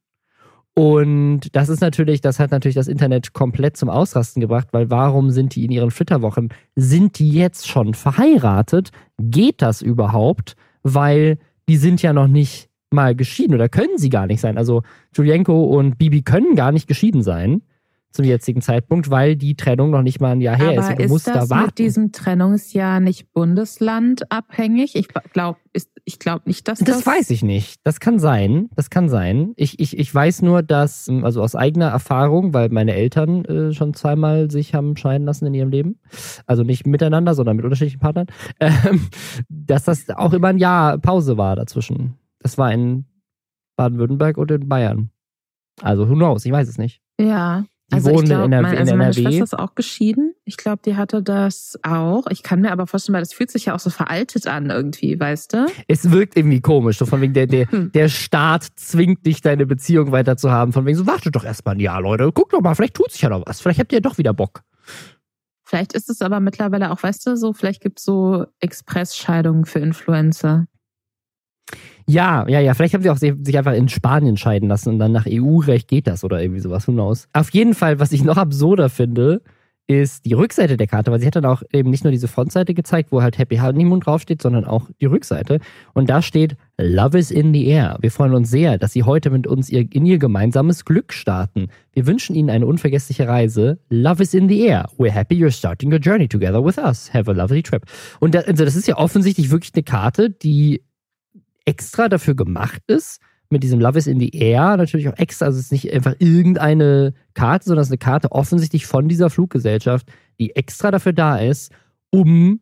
Speaker 1: Und das ist natürlich, das hat natürlich das Internet komplett zum Ausrasten gebracht, weil warum sind die in ihren Flitterwochen? Sind die jetzt schon verheiratet? Geht das überhaupt? Weil die sind ja noch nicht mal geschieden oder können sie gar nicht sein. Also Julienko und Bibi können gar nicht geschieden sein zum jetzigen Zeitpunkt, weil die Trennung noch nicht mal ein Jahr her ist.
Speaker 2: Aber
Speaker 1: Und du
Speaker 2: ist
Speaker 1: musst
Speaker 2: das
Speaker 1: da warten.
Speaker 2: mit diesem Trennungsjahr nicht bundeslandabhängig? Ich glaube ich nicht, dass das...
Speaker 1: Das weiß ich nicht. Das kann sein. Das kann sein. Ich, ich, ich weiß nur, dass, ähm, also aus eigener Erfahrung, weil meine Eltern äh, schon zweimal sich haben scheiden lassen in ihrem Leben, also nicht miteinander, sondern mit unterschiedlichen Partnern, ähm, dass das auch immer ein Jahr Pause war dazwischen. Das war in Baden-Württemberg und in Bayern. Also who knows, ich weiß es nicht.
Speaker 2: Ja.
Speaker 1: Die
Speaker 2: Also ich
Speaker 1: wohnen in
Speaker 2: glaube,
Speaker 1: NRW
Speaker 2: mein,
Speaker 1: in
Speaker 2: also meine
Speaker 1: NRW.
Speaker 2: Schwester ist auch geschieden. Ich glaube, die hatte das auch. Ich kann mir aber vorstellen, weil das fühlt sich ja auch so veraltet an irgendwie, weißt du?
Speaker 1: Es wirkt irgendwie komisch, so von wegen der, der,
Speaker 2: Hm.
Speaker 1: der Staat zwingt dich, deine Beziehung weiter zu haben. Von wegen so, wartet doch erstmal ein Jahr, Leute. Guck doch mal, vielleicht tut sich ja noch was. Vielleicht habt ihr ja doch wieder Bock.
Speaker 2: Vielleicht ist es aber mittlerweile auch, weißt du, so, vielleicht gibt es so Expressscheidungen für Influencer.
Speaker 1: Ja, ja, ja. Vielleicht haben sie auch sich einfach in Spanien scheiden lassen und dann nach EU-Recht geht das oder irgendwie sowas. Who knows? Auf jeden Fall, was ich noch absurder finde, ist die Rückseite der Karte, weil sie hat dann auch eben nicht nur diese Frontseite gezeigt, wo halt Happy Honeymoon draufsteht, sondern auch die Rückseite. Und da steht Love is in the air. Wir freuen uns sehr, dass Sie heute mit uns ihr, in Ihr gemeinsames Glück starten. Wir wünschen Ihnen eine unvergessliche Reise. Love is in the air. We're happy you're starting your journey together with us. Have a lovely trip. Und da, also das ist ja offensichtlich wirklich eine Karte, die extra dafür gemacht ist, mit diesem Love is in the Air natürlich auch extra, also es ist nicht einfach irgendeine Karte, sondern es ist eine Karte offensichtlich von dieser Fluggesellschaft, die extra dafür da ist, um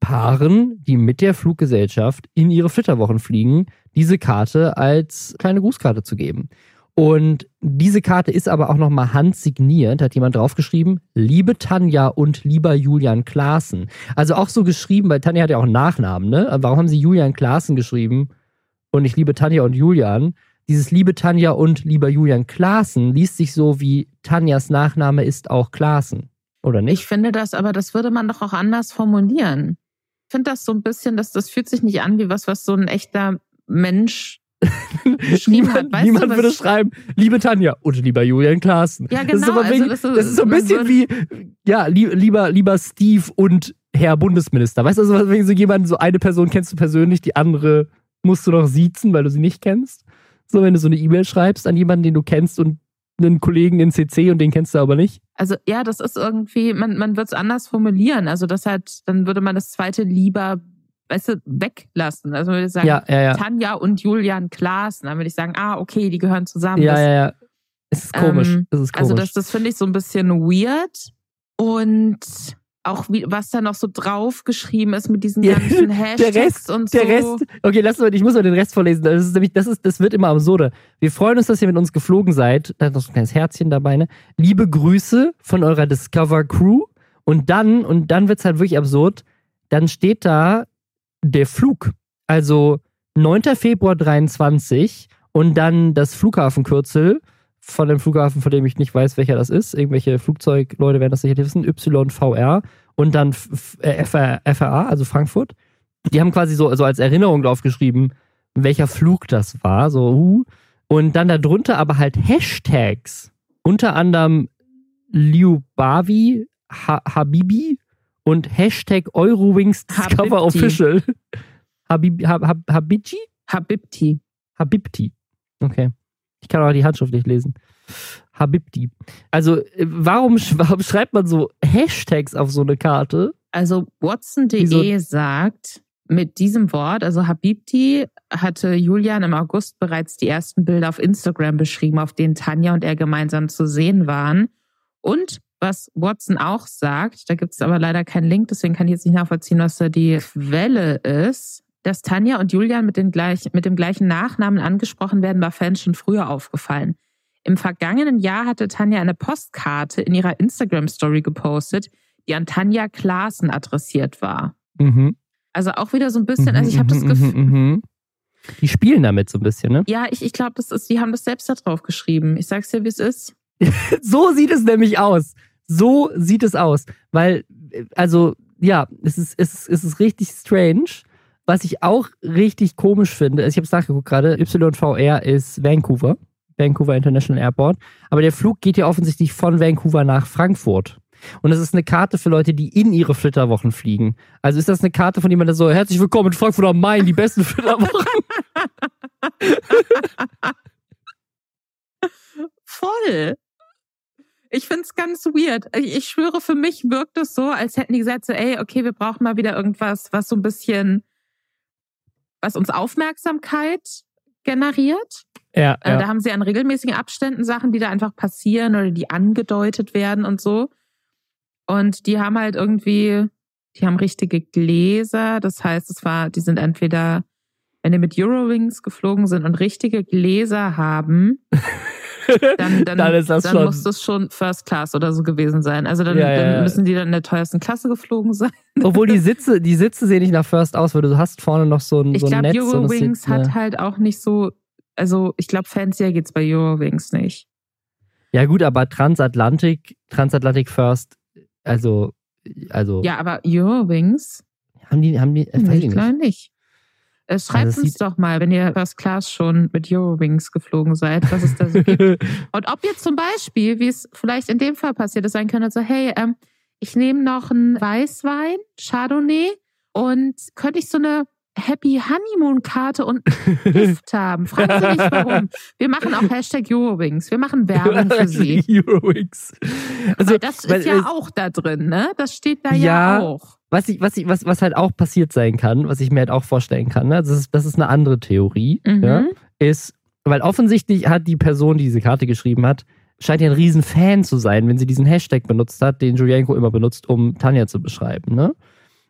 Speaker 1: Paaren, die mit der Fluggesellschaft in ihre Flitterwochen fliegen, diese Karte als kleine Grußkarte zu geben. Und diese Karte ist aber auch nochmal handsigniert, hat jemand draufgeschrieben, liebe Tanja und lieber Julian Klaassen. Also auch so geschrieben, weil Tanja hat ja auch einen Nachnamen, ne? Warum haben sie Julian Klaassen geschrieben und ich liebe Tanja und Julian? Dieses liebe Tanja und lieber Julian Klaassen liest sich so wie Tanjas Nachname ist auch Klaassen. Oder
Speaker 2: Ich
Speaker 1: nicht?
Speaker 2: finde das, aber das würde man doch auch anders formulieren. Ich finde das so ein bisschen, dass das fühlt sich nicht an wie was, was so ein echter Mensch geschrieben hat.
Speaker 1: niemand niemand
Speaker 2: du,
Speaker 1: würde schreiben, liebe Tanja und lieber Julian Klaassen.
Speaker 2: Ja,
Speaker 1: Das ist,
Speaker 2: genau, also das
Speaker 1: das
Speaker 2: ist-
Speaker 1: ist, so ein bisschen wie, ja, li lieber, lieber Steve und Herr Bundesminister. Weißt du, also, wenn so jemand, so eine Person kennst du persönlich, die andere musst du noch siezen, weil du sie nicht kennst. So, wenn du so eine E-Mail schreibst an jemanden, den du kennst und einen Kollegen in CC und den kennst du aber nicht.
Speaker 2: Also ja, das ist irgendwie, man, man wird es anders formulieren. Also das halt, dann würde man das zweite lieber, weißt du, weglassen. Also würde sagen,
Speaker 1: Ja, ja, ja.
Speaker 2: Tanja und Julian Klaassen. Dann würde ich sagen, ah, okay, die gehören zusammen.
Speaker 1: Ja,
Speaker 2: das,
Speaker 1: ja, ja. Es ist komisch.
Speaker 2: Ähm,
Speaker 1: Es ist komisch.
Speaker 2: Also das, das finde ich so ein bisschen weird. Und auch wie, was da noch so draufgeschrieben ist mit diesen ganzen Hashtags
Speaker 1: der Rest,
Speaker 2: und so.
Speaker 1: der Rest. Okay, lass mal, ich muss mal den Rest vorlesen. Das ist nämlich, das ist, das wird immer absurder. Wir freuen uns, dass ihr mit uns geflogen seid. Da ist noch so ein kleines Herzchen dabei, ne? Liebe Grüße von eurer Discover Crew. Und dann, und dann wird's halt wirklich absurd. Dann steht da der Flug. Also 9. Februar 23 und dann das Flughafenkürzel von dem Flughafen, von dem ich nicht weiß, welcher das ist. Irgendwelche Flugzeugleute werden das sicherlich wissen. YVR und dann F- F- äh, FRA, also Frankfurt. Die haben quasi so also als Erinnerung drauf geschrieben, welcher Flug das war. So, uh. Und dann darunter aber halt Hashtags. Unter anderem Liubavi, ha Habibi und Hashtag Eurowings Discover. Official. Habib, Hab, Hab, Habibti?
Speaker 2: Habibti.
Speaker 1: Habibti. Okay. Ich kann auch die Handschrift nicht lesen. Habibti. Also, äh, warum, warum schreibt man so Hashtags auf so eine Karte?
Speaker 2: Also Watson.de sagt, mit diesem Wort, also Habibti, hatte Julian im August bereits die ersten Bilder auf Instagram beschrieben, auf denen Tanja und er gemeinsam zu sehen waren. Und was Watson auch sagt, da gibt es aber leider keinen Link, deswegen kann ich jetzt nicht nachvollziehen, was da die Quelle ist, dass Tanja und Julian mit, den gleich, mit dem gleichen Nachnamen angesprochen werden, war Fans schon früher aufgefallen. Im vergangenen Jahr hatte Tanja eine Postkarte in ihrer Instagram-Story gepostet, die an Tanja Klaassen adressiert war.
Speaker 1: Mhm.
Speaker 2: Also auch wieder so ein bisschen, also ich habe das
Speaker 1: Mhm,
Speaker 2: Gefühl,
Speaker 1: mhm, mhm. Die spielen damit so ein bisschen, ne?
Speaker 2: ja, ich, ich glaube, das ist, die haben das selbst da drauf geschrieben. Ich sag's dir, wie es ist.
Speaker 1: So sieht es nämlich aus. So sieht es aus. Weil, äh, also, ja, es ist, es ist, es ist richtig strange. Was ich auch richtig komisch finde, ich habe es nachgeguckt gerade, YVR ist Vancouver, Vancouver International Airport. Aber der Flug geht ja offensichtlich von Vancouver nach Frankfurt. Und das ist eine Karte für Leute, die in ihre Flitterwochen fliegen. Also ist das eine Karte, von jemandem so, herzlich willkommen in Frankfurt am Main, die besten Flitterwochen.
Speaker 2: Voll. Ich find's ganz weird. Ich ich schwöre, für mich wirkt es so, als hätten die gesagt so, ey, okay, wir brauchen mal wieder irgendwas, was so ein bisschen, was uns Aufmerksamkeit generiert.
Speaker 1: ja,
Speaker 2: Äh,
Speaker 1: ja.
Speaker 2: Da haben sie an regelmäßigen Abständen Sachen, die da einfach passieren oder die angedeutet werden und so. Und die haben halt irgendwie, die haben richtige Gläser. Das heißt, es war, die sind entweder, wenn die mit Eurowings geflogen sind und richtige Gläser haben, dann, dann,
Speaker 1: Dann ist das
Speaker 2: dann
Speaker 1: schon-
Speaker 2: muss das schon First Class oder so gewesen sein. Also dann,
Speaker 1: Ja, ja,
Speaker 2: dann müssen die dann in der teuersten Klasse geflogen sein.
Speaker 1: Obwohl die Sitze, die Sitze sehen nicht nach First aus, weil du hast vorne noch so ein,
Speaker 2: Ich
Speaker 1: so ein
Speaker 2: glaube,
Speaker 1: Netz. und das
Speaker 2: Eurowings
Speaker 1: sieht, ne-
Speaker 2: hat halt auch nicht so, also ich glaube, fancier geht's bei Eurowings nicht.
Speaker 1: Ja gut, aber Transatlantik, Transatlantic First, also, also
Speaker 2: Ja, aber Eurowings?
Speaker 1: haben die, haben die, äh, weiß ich
Speaker 2: ich
Speaker 1: nicht.
Speaker 2: glaube nicht. Äh, Schreibt
Speaker 1: Also
Speaker 2: uns doch mal, wenn ihr First Class schon mit Eurowings geflogen seid, was es da so gibt. Und ob ihr zum Beispiel, wie es vielleicht in dem Fall passiert ist, sein könnte, so, hey, ähm, ich nehme noch einen Weißwein, Chardonnay, und könnte ich so eine Happy Honeymoon Karte und Gift haben? Fragen Sie nicht warum. Wir machen auch Hashtag Eurowings. Wir machen Werbung für Sie.
Speaker 1: Eurowings. Also,
Speaker 2: Weil das
Speaker 1: weil
Speaker 2: ist ja auch da drin, ne? Das steht da ja,
Speaker 1: Ja.
Speaker 2: auch.
Speaker 1: Was, ich, was, ich, was, was halt auch passiert sein kann, was ich mir halt auch vorstellen kann, ne? das, ist, das ist eine andere Theorie,
Speaker 2: Mhm.
Speaker 1: ja? ist, weil offensichtlich hat die Person, die diese Karte geschrieben hat, scheint ja ein riesen Fan zu sein, wenn sie diesen Hashtag benutzt hat, den Julienko immer benutzt, um Tanja zu beschreiben. Ne?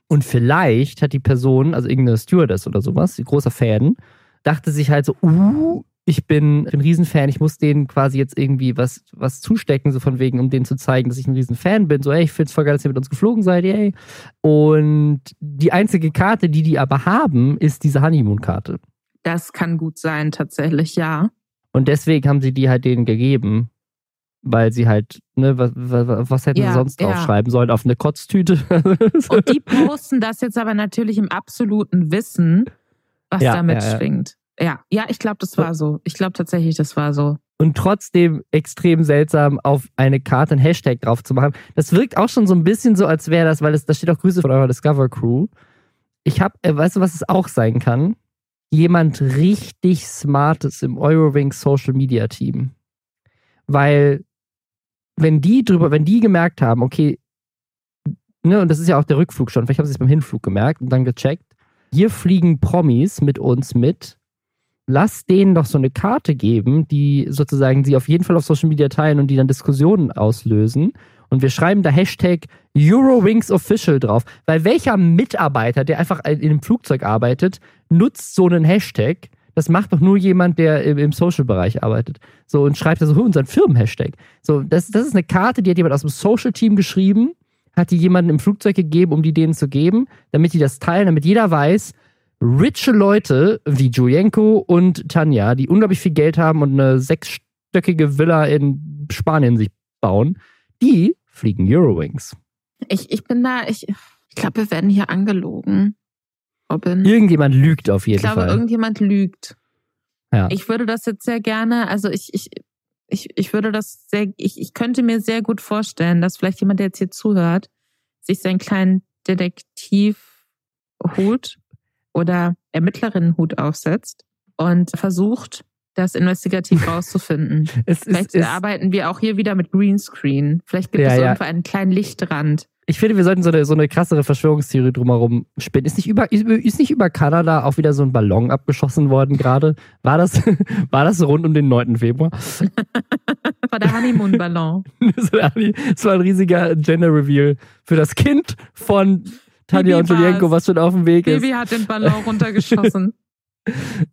Speaker 1: Und vielleicht hat die Person, also irgendeine Stewardess oder sowas, großer Fan, dachte sich halt so, uh, ich bin ein Riesenfan, ich muss denen quasi jetzt irgendwie was, was zustecken, so von wegen, um denen zu zeigen, dass ich ein Riesenfan bin. So, ey, ich find's voll geil, dass ihr mit uns geflogen seid, yay. Und die einzige Karte, die die aber haben, ist diese Honeymoon-Karte.
Speaker 2: Das kann gut sein, tatsächlich, ja.
Speaker 1: Und deswegen haben sie die halt denen gegeben. Weil sie halt, ne, was, was, was hätten
Speaker 2: Ja,
Speaker 1: sie sonst
Speaker 2: ja.
Speaker 1: draufschreiben sollen? Auf eine Kotztüte?
Speaker 2: Und die posten das jetzt aber natürlich im absoluten Wissen, was
Speaker 1: Ja,
Speaker 2: damit schwingt. Ja, ja, ich glaube, das war so. Ich glaube tatsächlich, das war so.
Speaker 1: und trotzdem extrem seltsam auf eine Karte ein Hashtag drauf zu machen. Das wirkt auch schon so ein bisschen so, als wäre das, weil es, da steht auch Grüße von eurer Discover Crew. Ich habe, äh, weißt du, was es auch sein kann? Jemand richtig Smartes im Eurowings Social Media Team. Weil, wenn die drüber, wenn die gemerkt haben, okay, ne, und das ist ja auch der Rückflug schon, vielleicht haben sie es beim Hinflug gemerkt und dann gecheckt, hier fliegen Promis mit uns mit, lass denen doch so eine Karte geben, die sozusagen sie auf jeden Fall auf Social Media teilen und die dann Diskussionen auslösen. Und wir schreiben da Hashtag EuroWingsOfficial drauf. Weil welcher Mitarbeiter, der einfach in einem Flugzeug arbeitet, nutzt so einen Hashtag? Das macht doch nur jemand, der im, Social-Bereich arbeitet. So und schreibt da so unseren Firmen-Hashtag. So, das, das ist eine Karte, die hat jemand aus dem Social-Team geschrieben, hat die jemanden im Flugzeug gegeben, um die denen zu geben, damit die das teilen, damit jeder weiß, riche Leute wie Julienko und Tanja, die unglaublich viel Geld haben und eine sechsstöckige Villa in Spanien sich bauen, die fliegen Eurowings.
Speaker 2: Ich, ich bin da, ich, ich glaube, wir werden hier angelogen. Robin.
Speaker 1: Irgendjemand lügt auf jeden Fall.
Speaker 2: Ich glaube,
Speaker 1: Fall.
Speaker 2: irgendjemand lügt.
Speaker 1: Ja.
Speaker 2: Ich würde das jetzt sehr gerne, also ich, ich, ich, ich würde das sehr, ich, ich könnte mir sehr gut vorstellen, dass vielleicht jemand, der jetzt hier zuhört, sich seinen kleinen Detektivhut oder Ermittlerinnenhut aufsetzt und versucht, das investigativ rauszufinden. es Vielleicht ist, arbeiten wir auch hier wieder mit Greenscreen. Vielleicht gibt ja, es irgendwo einen kleinen Lichtrand.
Speaker 1: Ich finde, wir sollten so eine, so eine krassere Verschwörungstheorie drumherum spinnen. Ist nicht, über, ist nicht über Kanada auch wieder so ein Ballon abgeschossen worden gerade? War das, war das rund um den 9. Februar?
Speaker 2: war der Honeymoon-Ballon.
Speaker 1: das war ein riesiger Gender-Reveal für das Kind von Tanja und Julienko, was schon auf dem Weg ist.
Speaker 2: Baby hat den Ballon runtergeschossen.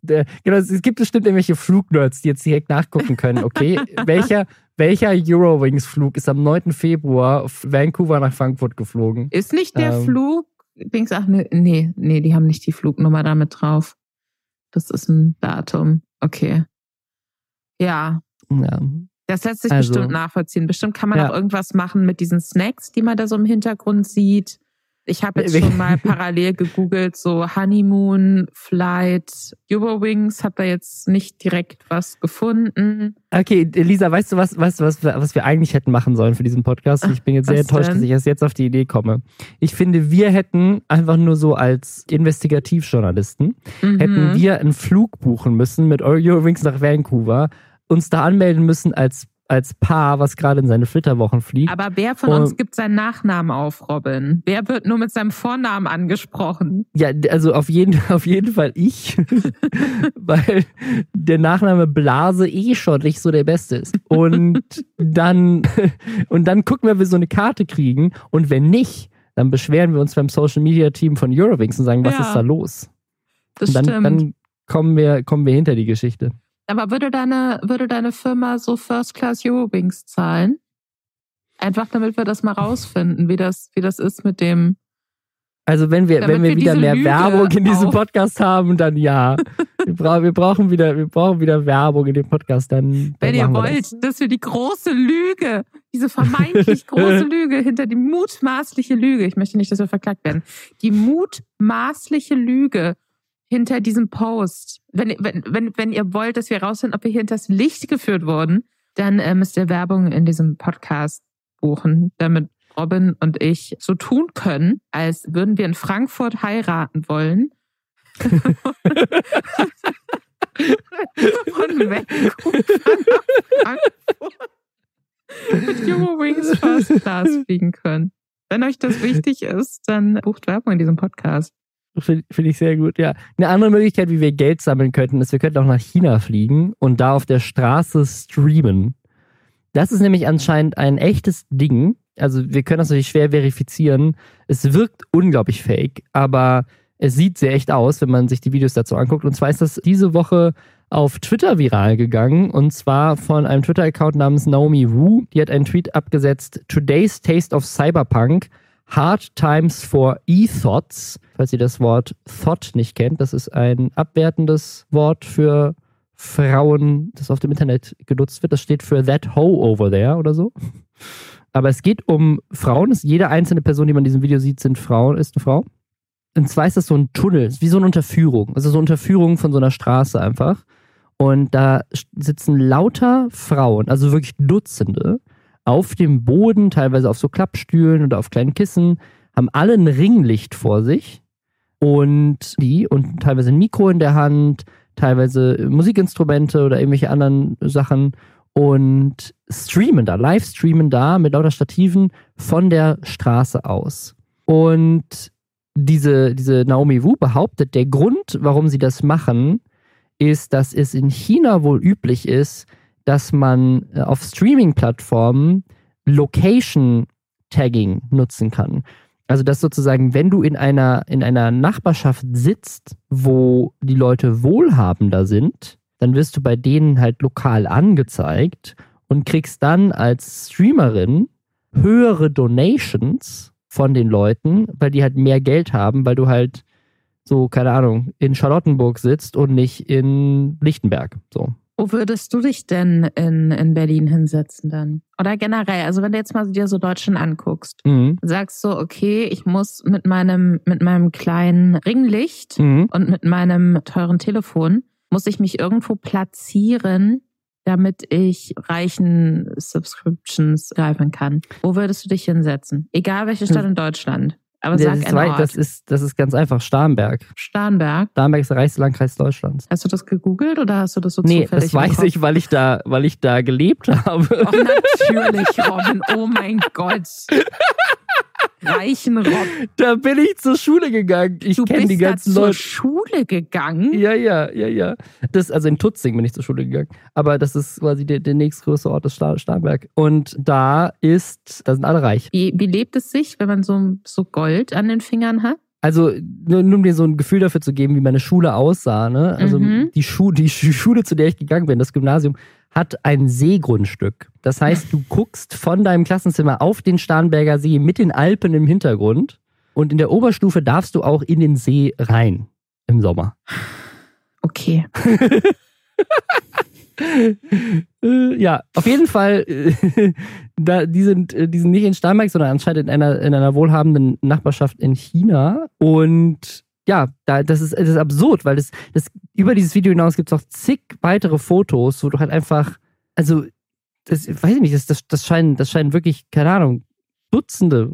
Speaker 1: Der, genau, es gibt bestimmt irgendwelche Flugnerds, die jetzt direkt nachgucken können, okay? welcher, welcher Eurowings-Flug ist am 9. Februar Vancouver nach Frankfurt geflogen?
Speaker 2: Ist nicht der ähm, Flug, denkst ach ne, nee, nee, die haben nicht die Flugnummer damit drauf. Das ist ein Datum. Okay. Ja.
Speaker 1: Ja.
Speaker 2: Das lässt sich also, bestimmt nachvollziehen. Bestimmt kann man ja. auch irgendwas machen mit diesen Snacks, die man da so im Hintergrund sieht. Ich habe jetzt schon mal parallel gegoogelt, so Honeymoon, Flight, Eurowings, habe da jetzt nicht direkt was gefunden.
Speaker 1: Okay, Lisa, weißt du was, weißt du was, was wir eigentlich hätten machen sollen für diesen Podcast? Ich bin jetzt sehr was enttäuscht, denn? dass ich erst jetzt auf die Idee komme. Ich finde, wir hätten einfach nur so als Investigativjournalisten, mhm. hätten wir einen Flug buchen müssen mit Eurowings nach Vancouver, uns da anmelden müssen als als Paar, was gerade in seine Flitterwochen fliegt.
Speaker 2: Aber wer von und, uns gibt seinen Nachnamen auf, Robin? Wer wird nur mit seinem Vornamen angesprochen?
Speaker 1: Ja, also auf jeden, auf jeden Fall ich, weil der Nachname Blase eh schon nicht so der beste ist. Und dann, und dann gucken wir, ob wir so eine Karte kriegen. Und wenn nicht, dann beschweren wir uns beim Social Media Team von Eurowings und sagen, was ja, ist da los?
Speaker 2: Das
Speaker 1: und dann,
Speaker 2: stimmt.
Speaker 1: dann kommen wir, kommen wir hinter die Geschichte.
Speaker 2: Aber würde deine, würde deine Firma so First Class Eurowings zahlen? Einfach damit wir das mal rausfinden, wie das, wie das ist mit dem.
Speaker 1: Also wenn wir, wenn wir, wir wieder mehr Lüge Werbung in diesem Podcast haben, dann ja. wir, bra wir, brauchen wieder, wir brauchen wieder Werbung in dem Podcast. Dann, dann
Speaker 2: wenn ihr wollt, das. dass wir die große Lüge, diese vermeintlich große Lüge hinter die mutmaßliche Lüge, ich möchte nicht, dass wir verklagt werden, die mutmaßliche Lüge hinter diesem Post. Wenn, wenn, wenn, wenn ihr wollt, dass wir rausfinden, ob wir hier hinters Licht geführt wurden, dann äh, müsst ihr Werbung in diesem Podcast buchen, damit Robin und ich so tun können, als würden wir in Frankfurt heiraten wollen. Von Vancouver nach Frankfurt mit Wings First Class fliegen können. Wenn euch das wichtig ist, dann bucht Werbung in diesem Podcast.
Speaker 1: Finde find ich sehr gut, ja. Eine andere Möglichkeit, wie wir Geld sammeln könnten, ist, wir könnten auch nach China fliegen und da auf der Straße streamen. Das ist nämlich anscheinend ein echtes Ding. Also wir können das natürlich schwer verifizieren. Es wirkt unglaublich fake, aber es sieht sehr echt aus, wenn man sich die Videos dazu anguckt. Und zwar ist das diese Woche auf Twitter viral gegangen und zwar von einem Twitter-Account namens Naomi Wu. Die hat einen Tweet abgesetzt: Today's Taste of Cyberpunk Hard Times for E-Thoughts, falls ihr das Wort Thought nicht kennt. Das ist ein abwertendes Wort für Frauen, das auf dem Internet genutzt wird. Das steht für That Hoe Over There oder so. Aber es geht um Frauen. Jede einzelne Person, die man in diesem Video sieht, sind Frauen, ist eine Frau. Und zwar ist das so ein Tunnel, wie so eine Unterführung. Also so eine Unterführung von so einer Straße einfach. Und da sitzen lauter Frauen, also wirklich Dutzende, auf dem Boden, teilweise auf so Klappstühlen oder auf kleinen Kissen, haben alle ein Ringlicht vor sich und die und teilweise ein Mikro in der Hand, teilweise Musikinstrumente oder irgendwelche anderen Sachen und streamen da, live streamen da mit lauter Stativen von der Straße aus. Und diese, diese Naomi Wu behauptet, der Grund, warum sie das machen, ist, dass es in China wohl üblich ist, dass man äh, auf Streaming-Plattformen Location Tagging nutzen kann. Also dass sozusagen, wenn du in einer, in einer Nachbarschaft sitzt, wo die Leute wohlhabender sind, dann wirst du bei denen halt lokal angezeigt und kriegst dann als Streamerin höhere Donations von den Leuten, weil die halt mehr Geld haben, weil du halt so, keine Ahnung, in Charlottenburg sitzt und nicht in Lichtenberg. So.
Speaker 2: Wo würdest du dich denn in, in Berlin hinsetzen dann? Oder generell, also wenn du jetzt mal dir so Deutschland anguckst, mhm. sagst du, okay, ich muss mit meinem, mit meinem kleinen Ringlicht mhm. und mit meinem teuren Telefon, muss ich mich irgendwo platzieren, damit ich reichen Subscriptions greifen kann. Wo würdest du dich hinsetzen? Egal welche Stadt hm. in Deutschland. Aber sag
Speaker 1: das, ein Ort. das ist das ist ganz einfach. Starnberg.
Speaker 2: Starnberg.
Speaker 1: Starnberg ist der reichste Landkreis Deutschlands.
Speaker 2: Hast du das gegoogelt oder hast du das so
Speaker 1: nee,
Speaker 2: zufällig?
Speaker 1: Nee, das weiß ich, weil ich da, weil ich da gelebt habe.
Speaker 2: Oh, natürlich, Robin. Oh mein Gott. Reichen Rob.
Speaker 1: Da bin ich zur Schule gegangen. Ich kenne die ganzen
Speaker 2: Leute.
Speaker 1: zur
Speaker 2: Schule gegangen?
Speaker 1: Ja, ja, ja, ja. Das, also in Tutzing bin ich zur Schule gegangen. Aber das ist quasi der, der nächstgrößte Ort des Starnberg. Und da ist, da sind alle reich.
Speaker 2: Wie, wie lebt es sich, wenn man so, so Gold an den Fingern hat?
Speaker 1: Also, nur, nur um dir so ein Gefühl dafür zu geben, wie meine Schule aussah, ne? Also, mhm. die, Schu die Schule, zu der ich gegangen bin, das Gymnasium, hat ein Seegrundstück. Das heißt, du guckst von deinem Klassenzimmer auf den Starnberger See mit den Alpen im Hintergrund und in der Oberstufe darfst du auch in den See rein im Sommer.
Speaker 2: Okay.
Speaker 1: Äh, ja, auf jeden Fall, äh, da, die, sind, äh, die sind nicht in Starnberg, sondern anscheinend in einer, in einer wohlhabenden Nachbarschaft in China. Und ja, da, das, ist, das ist absurd, weil das, das über dieses Video hinaus gibt es auch zig weitere Fotos, wo du halt einfach, also, das weiß ich nicht, das, das, das, scheinen, das scheinen wirklich, keine Ahnung, Dutzende,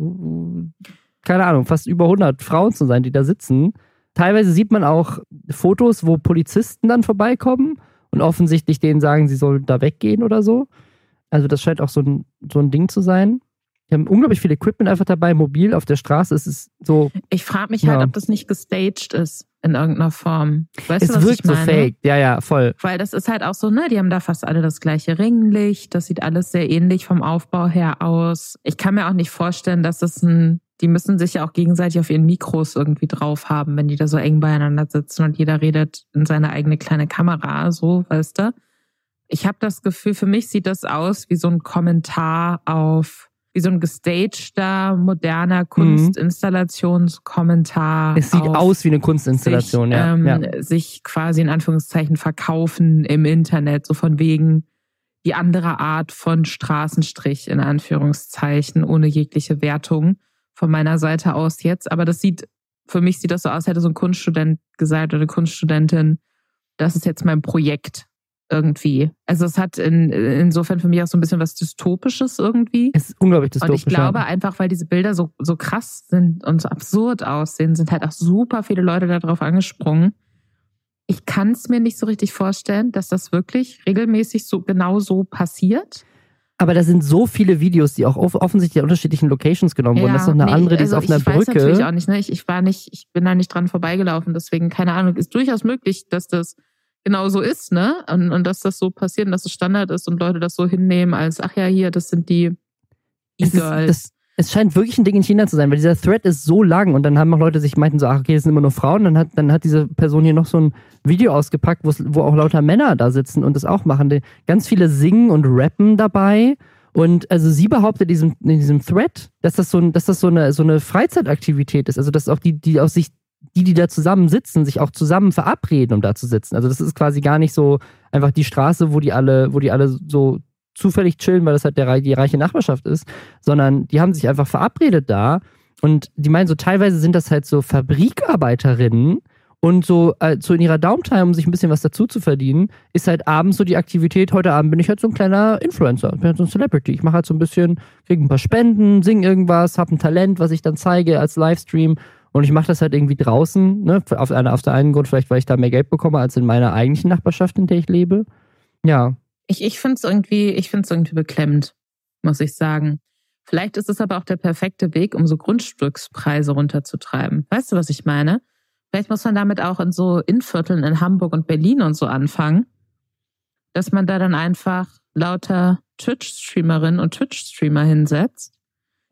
Speaker 1: keine Ahnung, fast über 100 Frauen zu sein, die da sitzen. Teilweise sieht man auch Fotos, wo Polizisten dann vorbeikommen und offensichtlich denen sagen, sie sollen da weggehen oder so. Also das scheint auch so ein, so ein Ding zu sein. Die haben unglaublich viel Equipment einfach dabei, mobil auf der Straße. Es ist so.
Speaker 2: Ich frage mich halt, ja. ob das nicht gestaged ist in irgendeiner Form. Weißt
Speaker 1: es
Speaker 2: du, was
Speaker 1: wirkt
Speaker 2: ich meine?
Speaker 1: so fake. Ja, ja, voll.
Speaker 2: Weil das ist halt auch so, ne, die haben da fast alle das gleiche Ringlicht. Das sieht alles sehr ähnlich vom Aufbau her aus. Ich kann mir auch nicht vorstellen, dass es ein, die müssen sich ja auch gegenseitig auf ihren Mikros irgendwie drauf haben, wenn die da so eng beieinander sitzen und jeder redet in seine eigene kleine Kamera, so, weißt du? Ich habe das Gefühl, für mich sieht das aus wie so ein Kommentar auf wie so ein gestagter, moderner. Kunstinstallationskommentar.
Speaker 1: Es sieht aus wie eine Kunstinstallation,
Speaker 2: sich,
Speaker 1: ja.
Speaker 2: Ähm,
Speaker 1: ja.
Speaker 2: Sich quasi in Anführungszeichen verkaufen im Internet, so von wegen die andere Art von Straßenstrich in Anführungszeichen, ohne jegliche Wertung von meiner Seite aus jetzt. Aber das sieht, für mich sieht das so aus, hätte so ein Kunststudent gesagt oder eine Kunststudentin, das ist jetzt mein Projekt irgendwie. Also es hat in, insofern für mich auch so ein bisschen was Dystopisches irgendwie.
Speaker 1: Es ist unglaublich dystopisch.
Speaker 2: Und ich glaube einfach, weil diese Bilder so, so krass sind und so absurd aussehen, sind halt auch super viele Leute darauf angesprungen. Ich kann es mir nicht so richtig vorstellen, dass das wirklich regelmäßig so genau so passiert.
Speaker 1: Aber da sind so viele Videos, die auch offensichtlich an unterschiedlichen Locations genommen wurden. das ist noch eine nee, andere, die also ist auf einer
Speaker 2: ich
Speaker 1: Brücke.
Speaker 2: Ich weiß natürlich auch nicht, ne? Ich, ich war nicht, ich bin da nicht dran vorbeigelaufen, deswegen keine Ahnung. Ist durchaus möglich, dass das genau so ist, ne? Und, und dass das so passiert und dass es Standard ist und Leute das so hinnehmen als, ach ja, hier, das sind die
Speaker 1: E-Girls. Es scheint wirklich ein Ding in China zu sein, weil dieser Thread ist so lang und dann haben auch Leute sich meinten so, ach okay, das sind immer nur Frauen. Dann hat, dann hat diese Person hier noch so ein Video ausgepackt, wo auch lauter Männer da sitzen und das auch machen. Die, ganz viele singen und rappen dabei. Und also sie behauptet in diesem, in diesem Thread, dass das so, ein, dass das so eine, so eine Freizeitaktivität ist. Also dass auch die, die aus sich die, die da zusammen sitzen, sich auch zusammen verabreden, um da zu sitzen. Also das ist quasi gar nicht so einfach die Straße, wo die alle, wo die alle so zufällig chillen, weil das halt der, die reiche Nachbarschaft ist, sondern die haben sich einfach verabredet da und die meinen so teilweise sind das halt so Fabrikarbeiterinnen und so, äh, so in ihrer Downtime, um sich ein bisschen was dazu zu verdienen, ist halt abends so die Aktivität, heute Abend bin ich halt so ein kleiner Influencer, bin halt so ein Celebrity. Ich mache halt so ein bisschen, kriege ein paar Spenden, singe irgendwas, habe ein Talent, was ich dann zeige als Livestream und ich mache das halt irgendwie draußen, ne? Auf, eine, auf der einen Grund vielleicht, weil ich da mehr Geld bekomme als in meiner eigentlichen Nachbarschaft, in der ich lebe. Ja.
Speaker 2: Ich, ich finde es irgendwie, ich finde es irgendwie beklemmend, muss ich sagen. Vielleicht ist es aber auch der perfekte Weg, um so Grundstückspreise runterzutreiben. Weißt du, was ich meine? Vielleicht muss man damit auch in so Innenvierteln in Hamburg und Berlin und so anfangen, dass man da dann einfach lauter Twitch-Streamerinnen und Twitch-Streamer hinsetzt,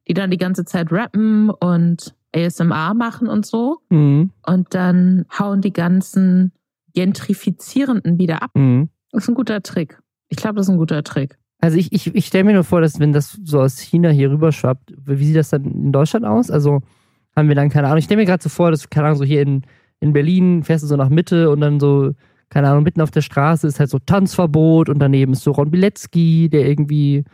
Speaker 2: die dann die ganze Zeit rappen und ASMR machen und so.
Speaker 1: Mhm.
Speaker 2: Und dann hauen die ganzen Gentrifizierenden wieder ab.
Speaker 1: Mhm.
Speaker 2: Das ist ein guter Trick. Ich glaube, das ist ein guter Trick.
Speaker 1: Also ich, ich, ich stelle mir nur vor, dass wenn das so aus China hier rüberschwappt, wie sieht das dann in Deutschland aus? Also haben wir dann, keine Ahnung, ich stelle mir gerade so vor, dass, keine Ahnung, so hier in, in Berlin fährst du so nach Mitte und dann so, keine Ahnung, mitten auf der Straße ist halt so Tanzverbot und daneben ist so Ron Bilecki, der irgendwie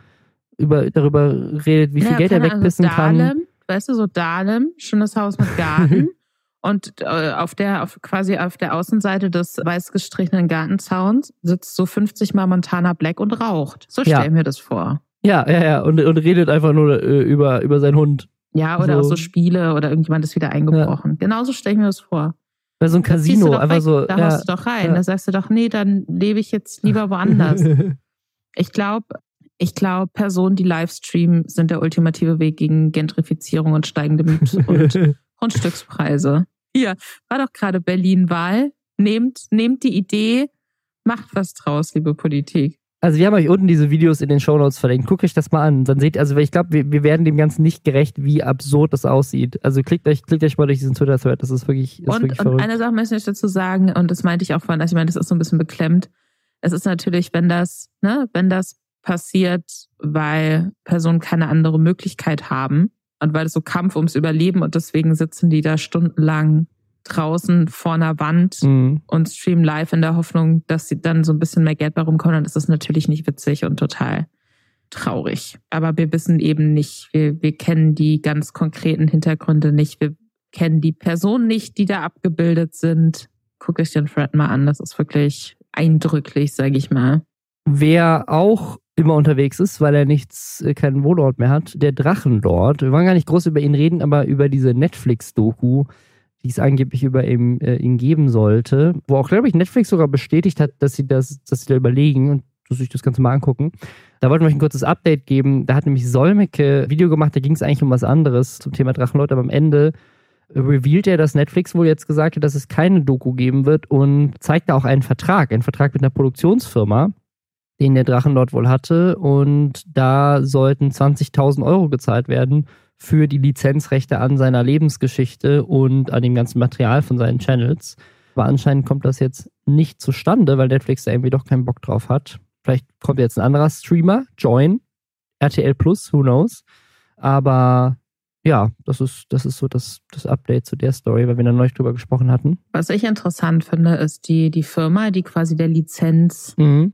Speaker 1: über, darüber redet, wie viel
Speaker 2: Ja,
Speaker 1: Geld er
Speaker 2: keine Ahnung,
Speaker 1: wegpissen kann.
Speaker 2: Weißt du, so Dahlem, schönes Haus mit Garten. Und äh, auf der, auf, quasi auf der Außenseite des weiß gestrichenen Gartenzauns sitzt so 50 Mal Montana Black und raucht. So
Speaker 1: Ja.
Speaker 2: stell ich mir das vor.
Speaker 1: Ja, ja, ja, und, und redet einfach nur äh, über, über seinen Hund.
Speaker 2: Ja, oder
Speaker 1: So.
Speaker 2: auch so Spiele oder irgendjemand ist wieder eingebrochen. Genauso stelle ich mir das vor.
Speaker 1: Bei so ein Casino, einfach
Speaker 2: weg,
Speaker 1: so.
Speaker 2: Da
Speaker 1: ja.
Speaker 2: haust du doch rein.
Speaker 1: ja.
Speaker 2: Da sagst du doch, nee, dann lebe ich jetzt lieber woanders. Ich glaube, ich glaube, Personen, die Livestreamen, sind der ultimative Weg gegen Gentrifizierung und steigende Miet- und Grundstückspreise. Hier, war doch gerade Berlin-Wahl. Nehmt, nehmt die Idee, macht was draus, liebe Politik.
Speaker 1: Also wir haben euch unten diese Videos in den Shownotes verlinkt. Guckt euch das mal an. Dann seht ihr, also ich glaube, wir, wir werden dem Ganzen nicht gerecht, wie absurd das aussieht. Also klickt euch, klickt euch mal durch diesen Twitter-Thread. Das ist wirklich, ist wirklich
Speaker 2: Und, und
Speaker 1: verrückt.
Speaker 2: eine Sache möchte ich dazu sagen, und das meinte ich auch vorhin, also ich meine, das ist so ein bisschen beklemmt. Es ist natürlich, wenn das, ne, wenn das passiert, weil Personen keine andere Möglichkeit haben und weil es so Kampf ums Überleben und deswegen sitzen die da stundenlang draußen vor einer Wand
Speaker 1: Mhm.
Speaker 2: und streamen live in der Hoffnung, dass sie dann so ein bisschen mehr Geld bei rumkommen. Und das ist natürlich nicht witzig und total traurig. Aber wir wissen eben nicht, wir, wir kennen die ganz konkreten Hintergründe nicht. Wir kennen die Personen nicht, die da abgebildet sind. Guckt euch den Thread mal an. Das ist wirklich eindrücklich, sage ich mal.
Speaker 1: Wer auch immer unterwegs ist, weil er nichts, äh, keinen Wohnort mehr hat, der Drachenlord. Wir wollen gar nicht groß über ihn reden, aber über diese Netflix-Doku, die es angeblich über ihn, äh, ihn geben sollte, wo auch, glaube ich, Netflix sogar bestätigt hat, dass sie das, dass sie da überlegen und dass sich das Ganze mal angucken. Da wollten wir euch ein kurzes Update geben. Da hat nämlich Solmecke ein Video gemacht, da ging es eigentlich um was anderes zum Thema Drachenlord, aber am Ende revealed er, dass Netflix wohl jetzt gesagt hat, dass es keine Doku geben wird und zeigt da auch einen Vertrag, einen Vertrag mit einer Produktionsfirma, den der Drachenlord wohl hatte. Und da sollten 20.000 Euro gezahlt werden für die Lizenzrechte an seiner Lebensgeschichte und an dem ganzen Material von seinen Channels. Aber anscheinend kommt das jetzt nicht zustande, weil Netflix da irgendwie doch keinen Bock drauf hat. Vielleicht kommt jetzt ein anderer Streamer, Join, RTL Plus, who knows. Aber ja, das ist, das ist so das, das Update zu der Story, weil wir da neulich drüber gesprochen hatten.
Speaker 2: Was ich interessant finde, ist die, die Firma, die quasi der Lizenz
Speaker 1: Mhm.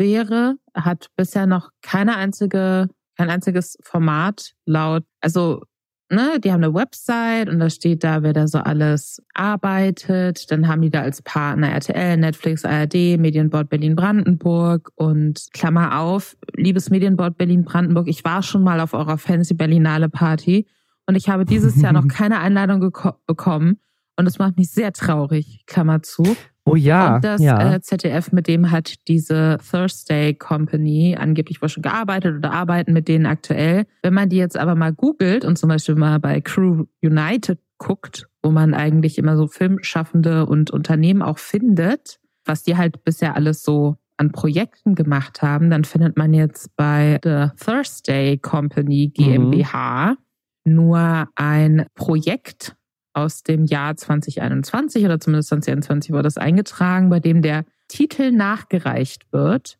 Speaker 2: Wäre, hat bisher noch keine einzige, kein einziges Format laut, also, ne, die haben eine Website und da steht da, wer da so alles arbeitet. Dann haben die da als Partner RTL, Netflix, ARD, Medienboard Berlin-Brandenburg und Klammer auf, liebes Medienboard Berlin-Brandenburg, ich war schon mal auf eurer Fancy Berlinale Party und ich habe dieses Jahr noch keine Einladung bekommen. Und das macht mich sehr traurig, Klammer zu.
Speaker 1: Oh ja,
Speaker 2: Und das
Speaker 1: ja.
Speaker 2: äh, ZDF, mit dem hat diese Thursday Company angeblich wohl schon gearbeitet oder arbeiten mit denen aktuell. Wenn man die jetzt aber mal googelt und zum Beispiel mal bei Crew United guckt, wo man eigentlich immer so Filmschaffende und Unternehmen auch findet, was die halt bisher alles so an Projekten gemacht haben, dann findet man jetzt bei The Thursday Company GmbH nur ein Projekt aus dem Jahr 2021 oder zumindest 2021 wurde das eingetragen, bei dem der Titel nachgereicht wird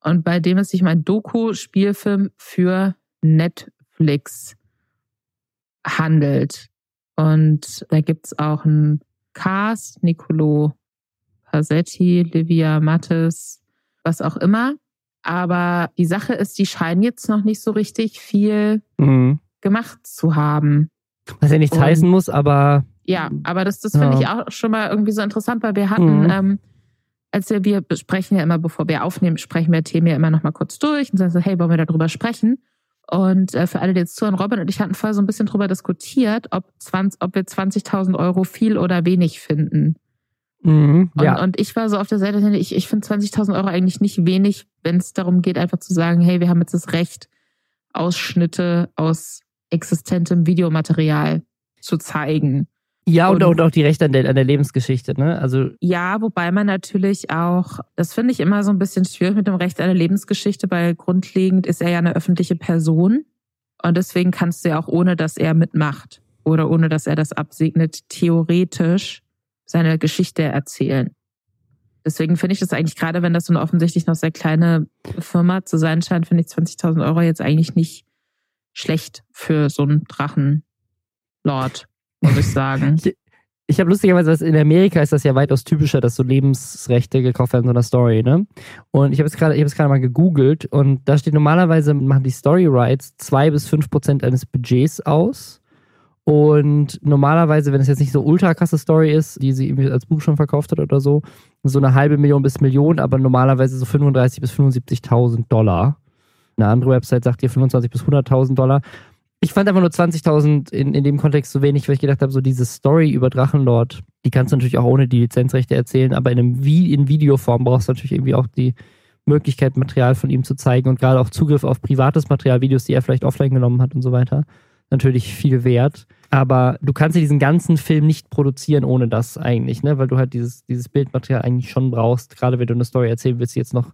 Speaker 2: und bei dem es sich um einen Doku-Spielfilm für Netflix handelt. Und da gibt's auch einen Cast, Nicolo Pasetti, Livia Mattes, was auch immer. Aber die Sache ist, die scheinen jetzt noch nicht so richtig viel
Speaker 1: Mhm.
Speaker 2: gemacht zu haben.
Speaker 1: Was ja nichts
Speaker 2: Und-
Speaker 1: heißen muss, aber
Speaker 2: Ja, aber das, das finde
Speaker 1: Ja.
Speaker 2: ich auch schon mal irgendwie so interessant, weil wir hatten,
Speaker 1: Mhm.
Speaker 2: ähm, als wir, wir besprechen ja immer, bevor wir aufnehmen, sprechen wir Themen ja immer noch mal kurz durch und sagen so, hey, wollen wir darüber sprechen? Und äh, für alle, die jetzt zuhören, Robin und ich hatten vorher so ein bisschen drüber diskutiert, ob, 20, ob wir 20.000 Euro viel oder wenig finden.
Speaker 1: mhm,
Speaker 2: Und,
Speaker 1: ja.
Speaker 2: und ich war so auf der Seite, ich, ich finde 20.000 Euro eigentlich nicht wenig, wenn es darum geht, einfach zu sagen, hey, wir haben jetzt das Recht, Ausschnitte aus existentem Videomaterial zu zeigen.
Speaker 1: Ja, und, und, auch die Rechte an der, an der Lebensgeschichte, ne? Also
Speaker 2: ja, wobei man natürlich auch, das finde ich immer so ein bisschen schwierig mit dem Recht an der Lebensgeschichte, weil grundlegend ist er ja eine öffentliche Person und deswegen kannst du ja auch ohne, dass er mitmacht oder ohne, dass er das absegnet, theoretisch seine Geschichte erzählen. Deswegen finde ich das eigentlich gerade, wenn das so eine offensichtlich noch sehr kleine Firma zu sein scheint, finde ich 20.000 Euro jetzt eigentlich nicht schlecht für so einen Drachenlord, muss ich sagen.
Speaker 1: ich, habe lustigerweise, in Amerika ist das ja weitaus typischer, dass so Lebensrechte gekauft werden in so einer Story, ne? Und ich habe es gerade, mal gegoogelt und da steht normalerweise machen die Story Rights zwei bis fünf Prozent eines Budgets aus. Und normalerweise, wenn es jetzt nicht so ultra krasse Story ist, die sie irgendwie als Buch schon verkauft hat oder so, so eine halbe Million bis Million, aber normalerweise so 35 bis 75.000 Dollar. Eine andere Website sagt hier 25 bis 100.000 Dollar. Ich fand einfach nur 20.000 in, in dem Kontext so wenig, weil ich gedacht habe, so diese Story über Drachenlord, die kannst du natürlich auch ohne die Lizenzrechte erzählen, aber in, einem Vi in Videoform brauchst du natürlich irgendwie auch die Möglichkeit, Material von ihm zu zeigen und gerade auch Zugriff auf privates Material, Videos, die er vielleicht offline genommen hat und so weiter natürlich viel wert. Aber du kannst ja diesen ganzen Film nicht produzieren ohne das eigentlich, ne? Weil du halt dieses, dieses Bildmaterial eigentlich schon brauchst, gerade wenn du eine Story erzählen willst, die jetzt noch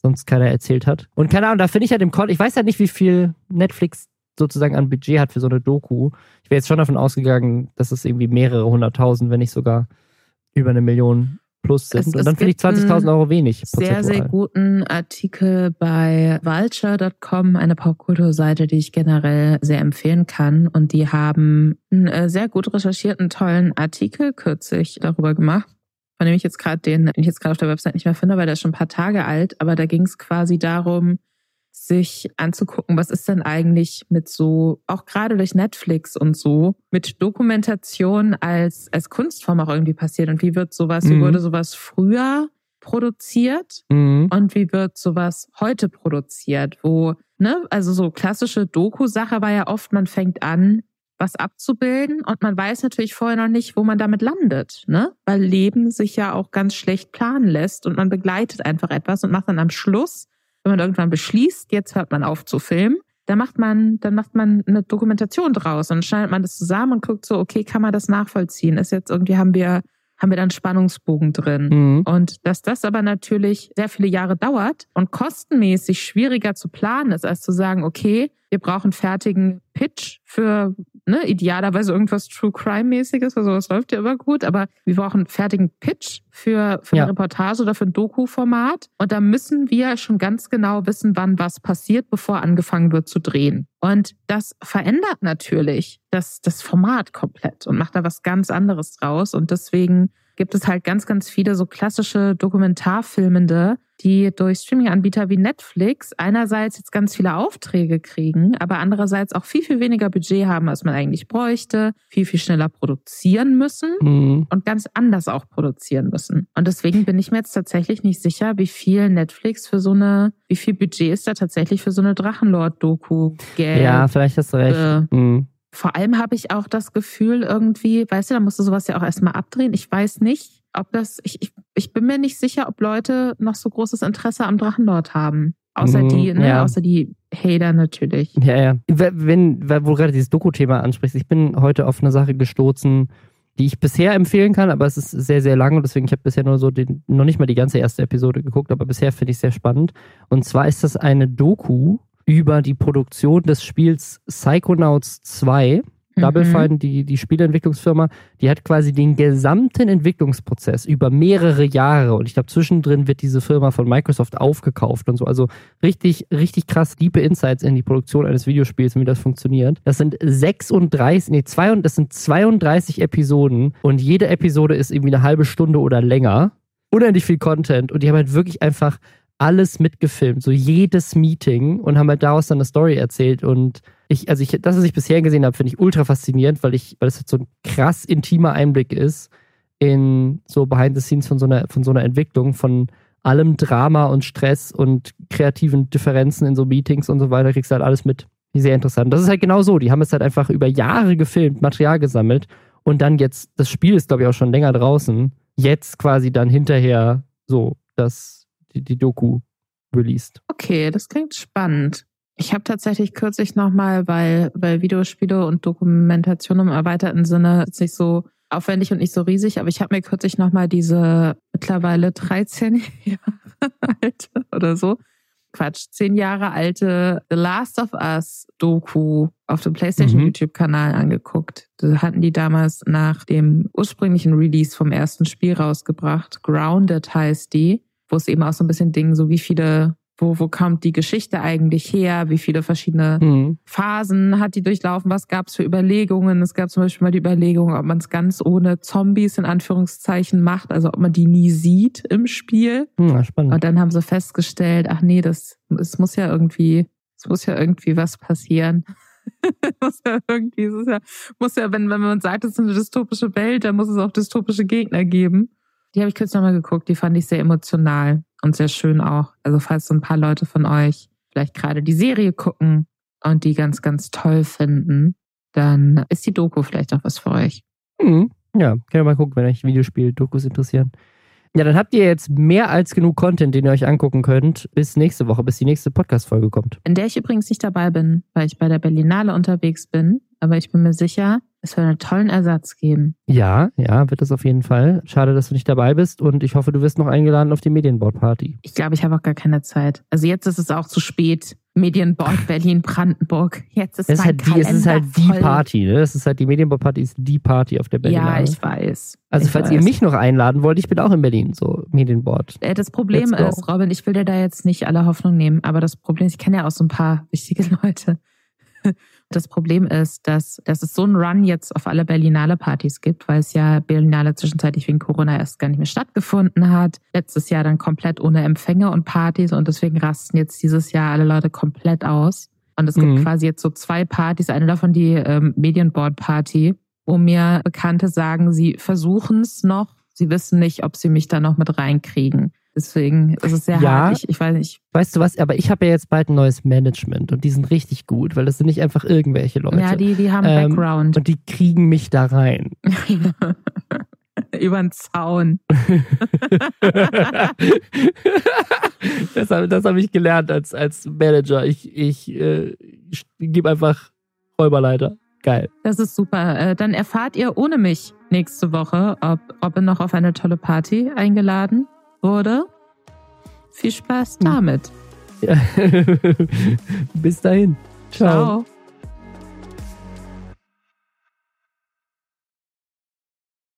Speaker 1: sonst keiner erzählt hat. Und keine Ahnung, da finde ich halt im Call, ich weiß halt nicht, wie viel Netflix sozusagen an Budget hat für so eine Doku. Ich wäre jetzt schon davon ausgegangen, dass es irgendwie mehrere hunderttausend, wenn nicht sogar über eine Million plus sind. Es, und dann finde ich 20.000 Euro wenig.
Speaker 2: Sehr, sehr guten Artikel bei vulture.com, eine Popkulturseite, die ich generell sehr empfehlen kann. Und die haben einen äh, sehr gut recherchierten, tollen Artikel kürzlich darüber gemacht. Von dem ich jetzt gerade den, den ich jetzt gerade auf der Website nicht mehr finde, weil der ist schon ein paar Tage alt. Aber da ging es quasi darum, sich anzugucken, was ist denn eigentlich mit so, auch gerade durch Netflix und so, mit Dokumentation als, als Kunstform auch irgendwie passiert und wie wird sowas, mhm. wie wurde sowas früher produziert mhm. und wie wird sowas heute produziert, wo, ne, also so klassische Doku-Sache war ja oft, man fängt an, was abzubilden und man weiß natürlich vorher noch nicht, wo man damit landet, ne? Weil Leben sich ja auch ganz schlecht planen lässt und man begleitet einfach etwas und macht dann am Schluss wenn man irgendwann beschließt, jetzt hört man auf zu filmen, dann macht man, dann macht man eine Dokumentation draus und schneidet man das zusammen und guckt so, okay, kann man das nachvollziehen? Ist jetzt irgendwie haben wir haben wir dann Spannungsbogen drin. Mhm. Und dass das aber natürlich sehr viele Jahre dauert und kostenmäßig schwieriger zu planen ist, als zu sagen, okay, wir brauchen fertigen Pitch für ne, idealerweise irgendwas True Crime-mäßiges, also das läuft ja immer gut, aber wir brauchen fertigen Pitch für, für ja. eine Reportage oder für ein Doku-Format. Und da müssen wir schon ganz genau wissen, wann was passiert, bevor angefangen wird zu drehen. Und das verändert natürlich das, das Format komplett und macht da was ganz anderes draus. Und deswegen gibt es halt ganz, ganz viele so klassische Dokumentarfilmende, die durch Streaming-Anbieter wie Netflix einerseits jetzt ganz viele Aufträge kriegen, aber andererseits auch viel, viel weniger Budget haben, als man eigentlich bräuchte, viel, viel schneller produzieren müssen mhm. und ganz anders auch produzieren müssen. Und deswegen bin ich mir jetzt tatsächlich nicht sicher, wie viel Netflix für so eine, wie viel Budget ist da tatsächlich für so eine Drachenlord-Doku
Speaker 1: gäbe. Ja, vielleicht hast du recht. Mhm.
Speaker 2: Vor allem habe ich auch das Gefühl irgendwie, weißt du, da musst du sowas ja auch erstmal abdrehen. Ich weiß nicht, ob das, ich, ich, ich bin mir nicht sicher, ob Leute noch so großes Interesse am Drachenlord haben. Außer mhm, die, ne, ja. außer die Hater natürlich.
Speaker 1: Ja, ja. Wenn, wo du gerade dieses Doku-Thema ansprichst, ich bin heute auf eine Sache gestoßen, die ich bisher empfehlen kann, aber es ist sehr, sehr lang und deswegen ich habe bisher nur so den, noch nicht mal die ganze erste Episode geguckt, aber bisher finde ich es sehr spannend. Und zwar ist das eine Doku über die Produktion des Spiels Psychonauts 2. Mhm. Double Fine, die, die Spieleentwicklungsfirma, die hat quasi den gesamten Entwicklungsprozess über mehrere Jahre und ich glaube, zwischendrin wird diese Firma von Microsoft aufgekauft und so. Also richtig, richtig krass diepe Insights in die Produktion eines Videospiels und wie das funktioniert. Das sind 36, nee, zwei, das sind 32 Episoden und jede Episode ist irgendwie eine halbe Stunde oder länger. Unendlich viel Content und die haben halt wirklich einfach alles mitgefilmt, so jedes Meeting und haben halt daraus dann eine Story erzählt. Und ich, also ich, das, was ich bisher gesehen habe, finde ich ultra faszinierend, weil ich, weil es halt so ein krass intimer Einblick ist in so Behind the Scenes von so einer, von so einer Entwicklung, von allem Drama und Stress und kreativen Differenzen in so Meetings und so weiter, kriegst du halt alles mit. Sehr interessant. Das ist halt genau so. Die haben es halt einfach über Jahre gefilmt, Material gesammelt und dann jetzt, das Spiel ist, glaube ich, auch schon länger draußen, jetzt quasi dann hinterher so das die, die Doku released.
Speaker 2: Okay, das klingt spannend. Ich habe tatsächlich kürzlich nochmal, weil, weil Videospiele und Dokumentation im erweiterten Sinne sich so aufwendig und nicht so riesig, aber ich habe mir kürzlich nochmal diese mittlerweile 13 Jahre alte oder so, Quatsch, 10 Jahre alte The Last of Us Doku auf dem PlayStation
Speaker 1: Mhm.
Speaker 2: YouTube-Kanal angeguckt. Da hatten die damals nach dem ursprünglichen Release vom ersten Spiel rausgebracht. Grounded heißt die, wo es eben auch so ein bisschen Ding, so wie viele, wo, wo kommt die Geschichte eigentlich her, wie viele verschiedene
Speaker 1: Hm.
Speaker 2: Phasen hat die durchlaufen? Was gab es für Überlegungen? Es gab zum Beispiel mal die Überlegung, ob man es ganz ohne Zombies in Anführungszeichen macht, also ob man die nie sieht im Spiel.
Speaker 1: Hm, ja, spannend.
Speaker 2: Und dann haben sie festgestellt, ach nee, das es muss ja irgendwie, es muss ja irgendwie was passieren. Es muss ja irgendwie, es ist ja, muss ja, wenn, wenn man sagt, es ist eine dystopische Welt, dann muss es auch dystopische Gegner geben. Die habe ich kurz nochmal geguckt, die fand ich sehr emotional und sehr schön auch. Also falls so ein paar Leute von euch vielleicht gerade die Serie gucken und die ganz, ganz toll finden, dann ist die Doku vielleicht auch was für euch.
Speaker 1: Hm. Ja, könnt ihr mal gucken, wenn euch Videospiel-Dokus interessieren. Ja, dann habt ihr jetzt mehr als genug Content, den ihr euch angucken könnt, bis nächste Woche, bis die nächste Podcast-Folge kommt.
Speaker 2: In der ich übrigens nicht dabei bin, weil ich bei der Berlinale unterwegs bin, aber ich bin mir sicher, es wird einen tollen Ersatz geben.
Speaker 1: Ja, ja, wird es auf jeden Fall. Schade, dass du nicht dabei bist und ich hoffe, du wirst noch eingeladen auf die Medienbord-Party.
Speaker 2: Ich glaube, ich habe auch gar keine Zeit. Also jetzt ist es auch zu spät. Medienbord Berlin Brandenburg. Jetzt ist
Speaker 1: Es ist, halt die, es ist halt die. Party, ne? Es ist halt die Medienbord-Party, ist die Party auf der Berlinale.
Speaker 2: Ja, ich weiß.
Speaker 1: also,
Speaker 2: ich
Speaker 1: falls
Speaker 2: weiß.
Speaker 1: ihr mich noch einladen wollt, ich bin auch in Berlin, so Medienbord.
Speaker 2: Äh, Das Problem ist, Robin, ich will dir da jetzt nicht alle Hoffnung nehmen, aber das Problem ist, ich kenne ja auch so ein paar wichtige Leute. Das Problem ist, dass, dass es so einen Run jetzt auf alle Berlinale Partys gibt, weil es ja Berlinale zwischenzeitlich wegen Corona erst gar nicht mehr stattgefunden hat. Letztes Jahr dann komplett ohne Empfänge und Partys und deswegen rasten jetzt dieses Jahr alle Leute komplett aus. Und es gibt
Speaker 1: Mhm.
Speaker 2: quasi jetzt so zwei Partys, eine davon die ähm, Medienboard Party, wo mir Bekannte sagen, sie versuchen es noch, sie wissen nicht, ob sie mich da noch mit reinkriegen. Deswegen ist es sehr
Speaker 1: Ja.
Speaker 2: hart. Ich, ich weiß nicht.
Speaker 1: Weißt du was? Aber ich habe ja jetzt bald ein neues Management und die sind richtig gut, weil das sind nicht einfach irgendwelche Leute.
Speaker 2: Ja, die, die haben
Speaker 1: Ähm,
Speaker 2: Background.
Speaker 1: und die kriegen mich da rein.
Speaker 2: Über den Zaun.
Speaker 1: das habe das hab ich gelernt als, als Manager. Ich, ich, äh, ich gebe einfach Räuberleiter. Geil.
Speaker 2: Das ist super. Äh, Dann erfahrt ihr ohne mich nächste Woche, ob Robin noch auf eine tolle Party eingeladen wurde. Viel Spaß damit.
Speaker 1: Ja. Bis dahin. Ciao.
Speaker 2: Ciao.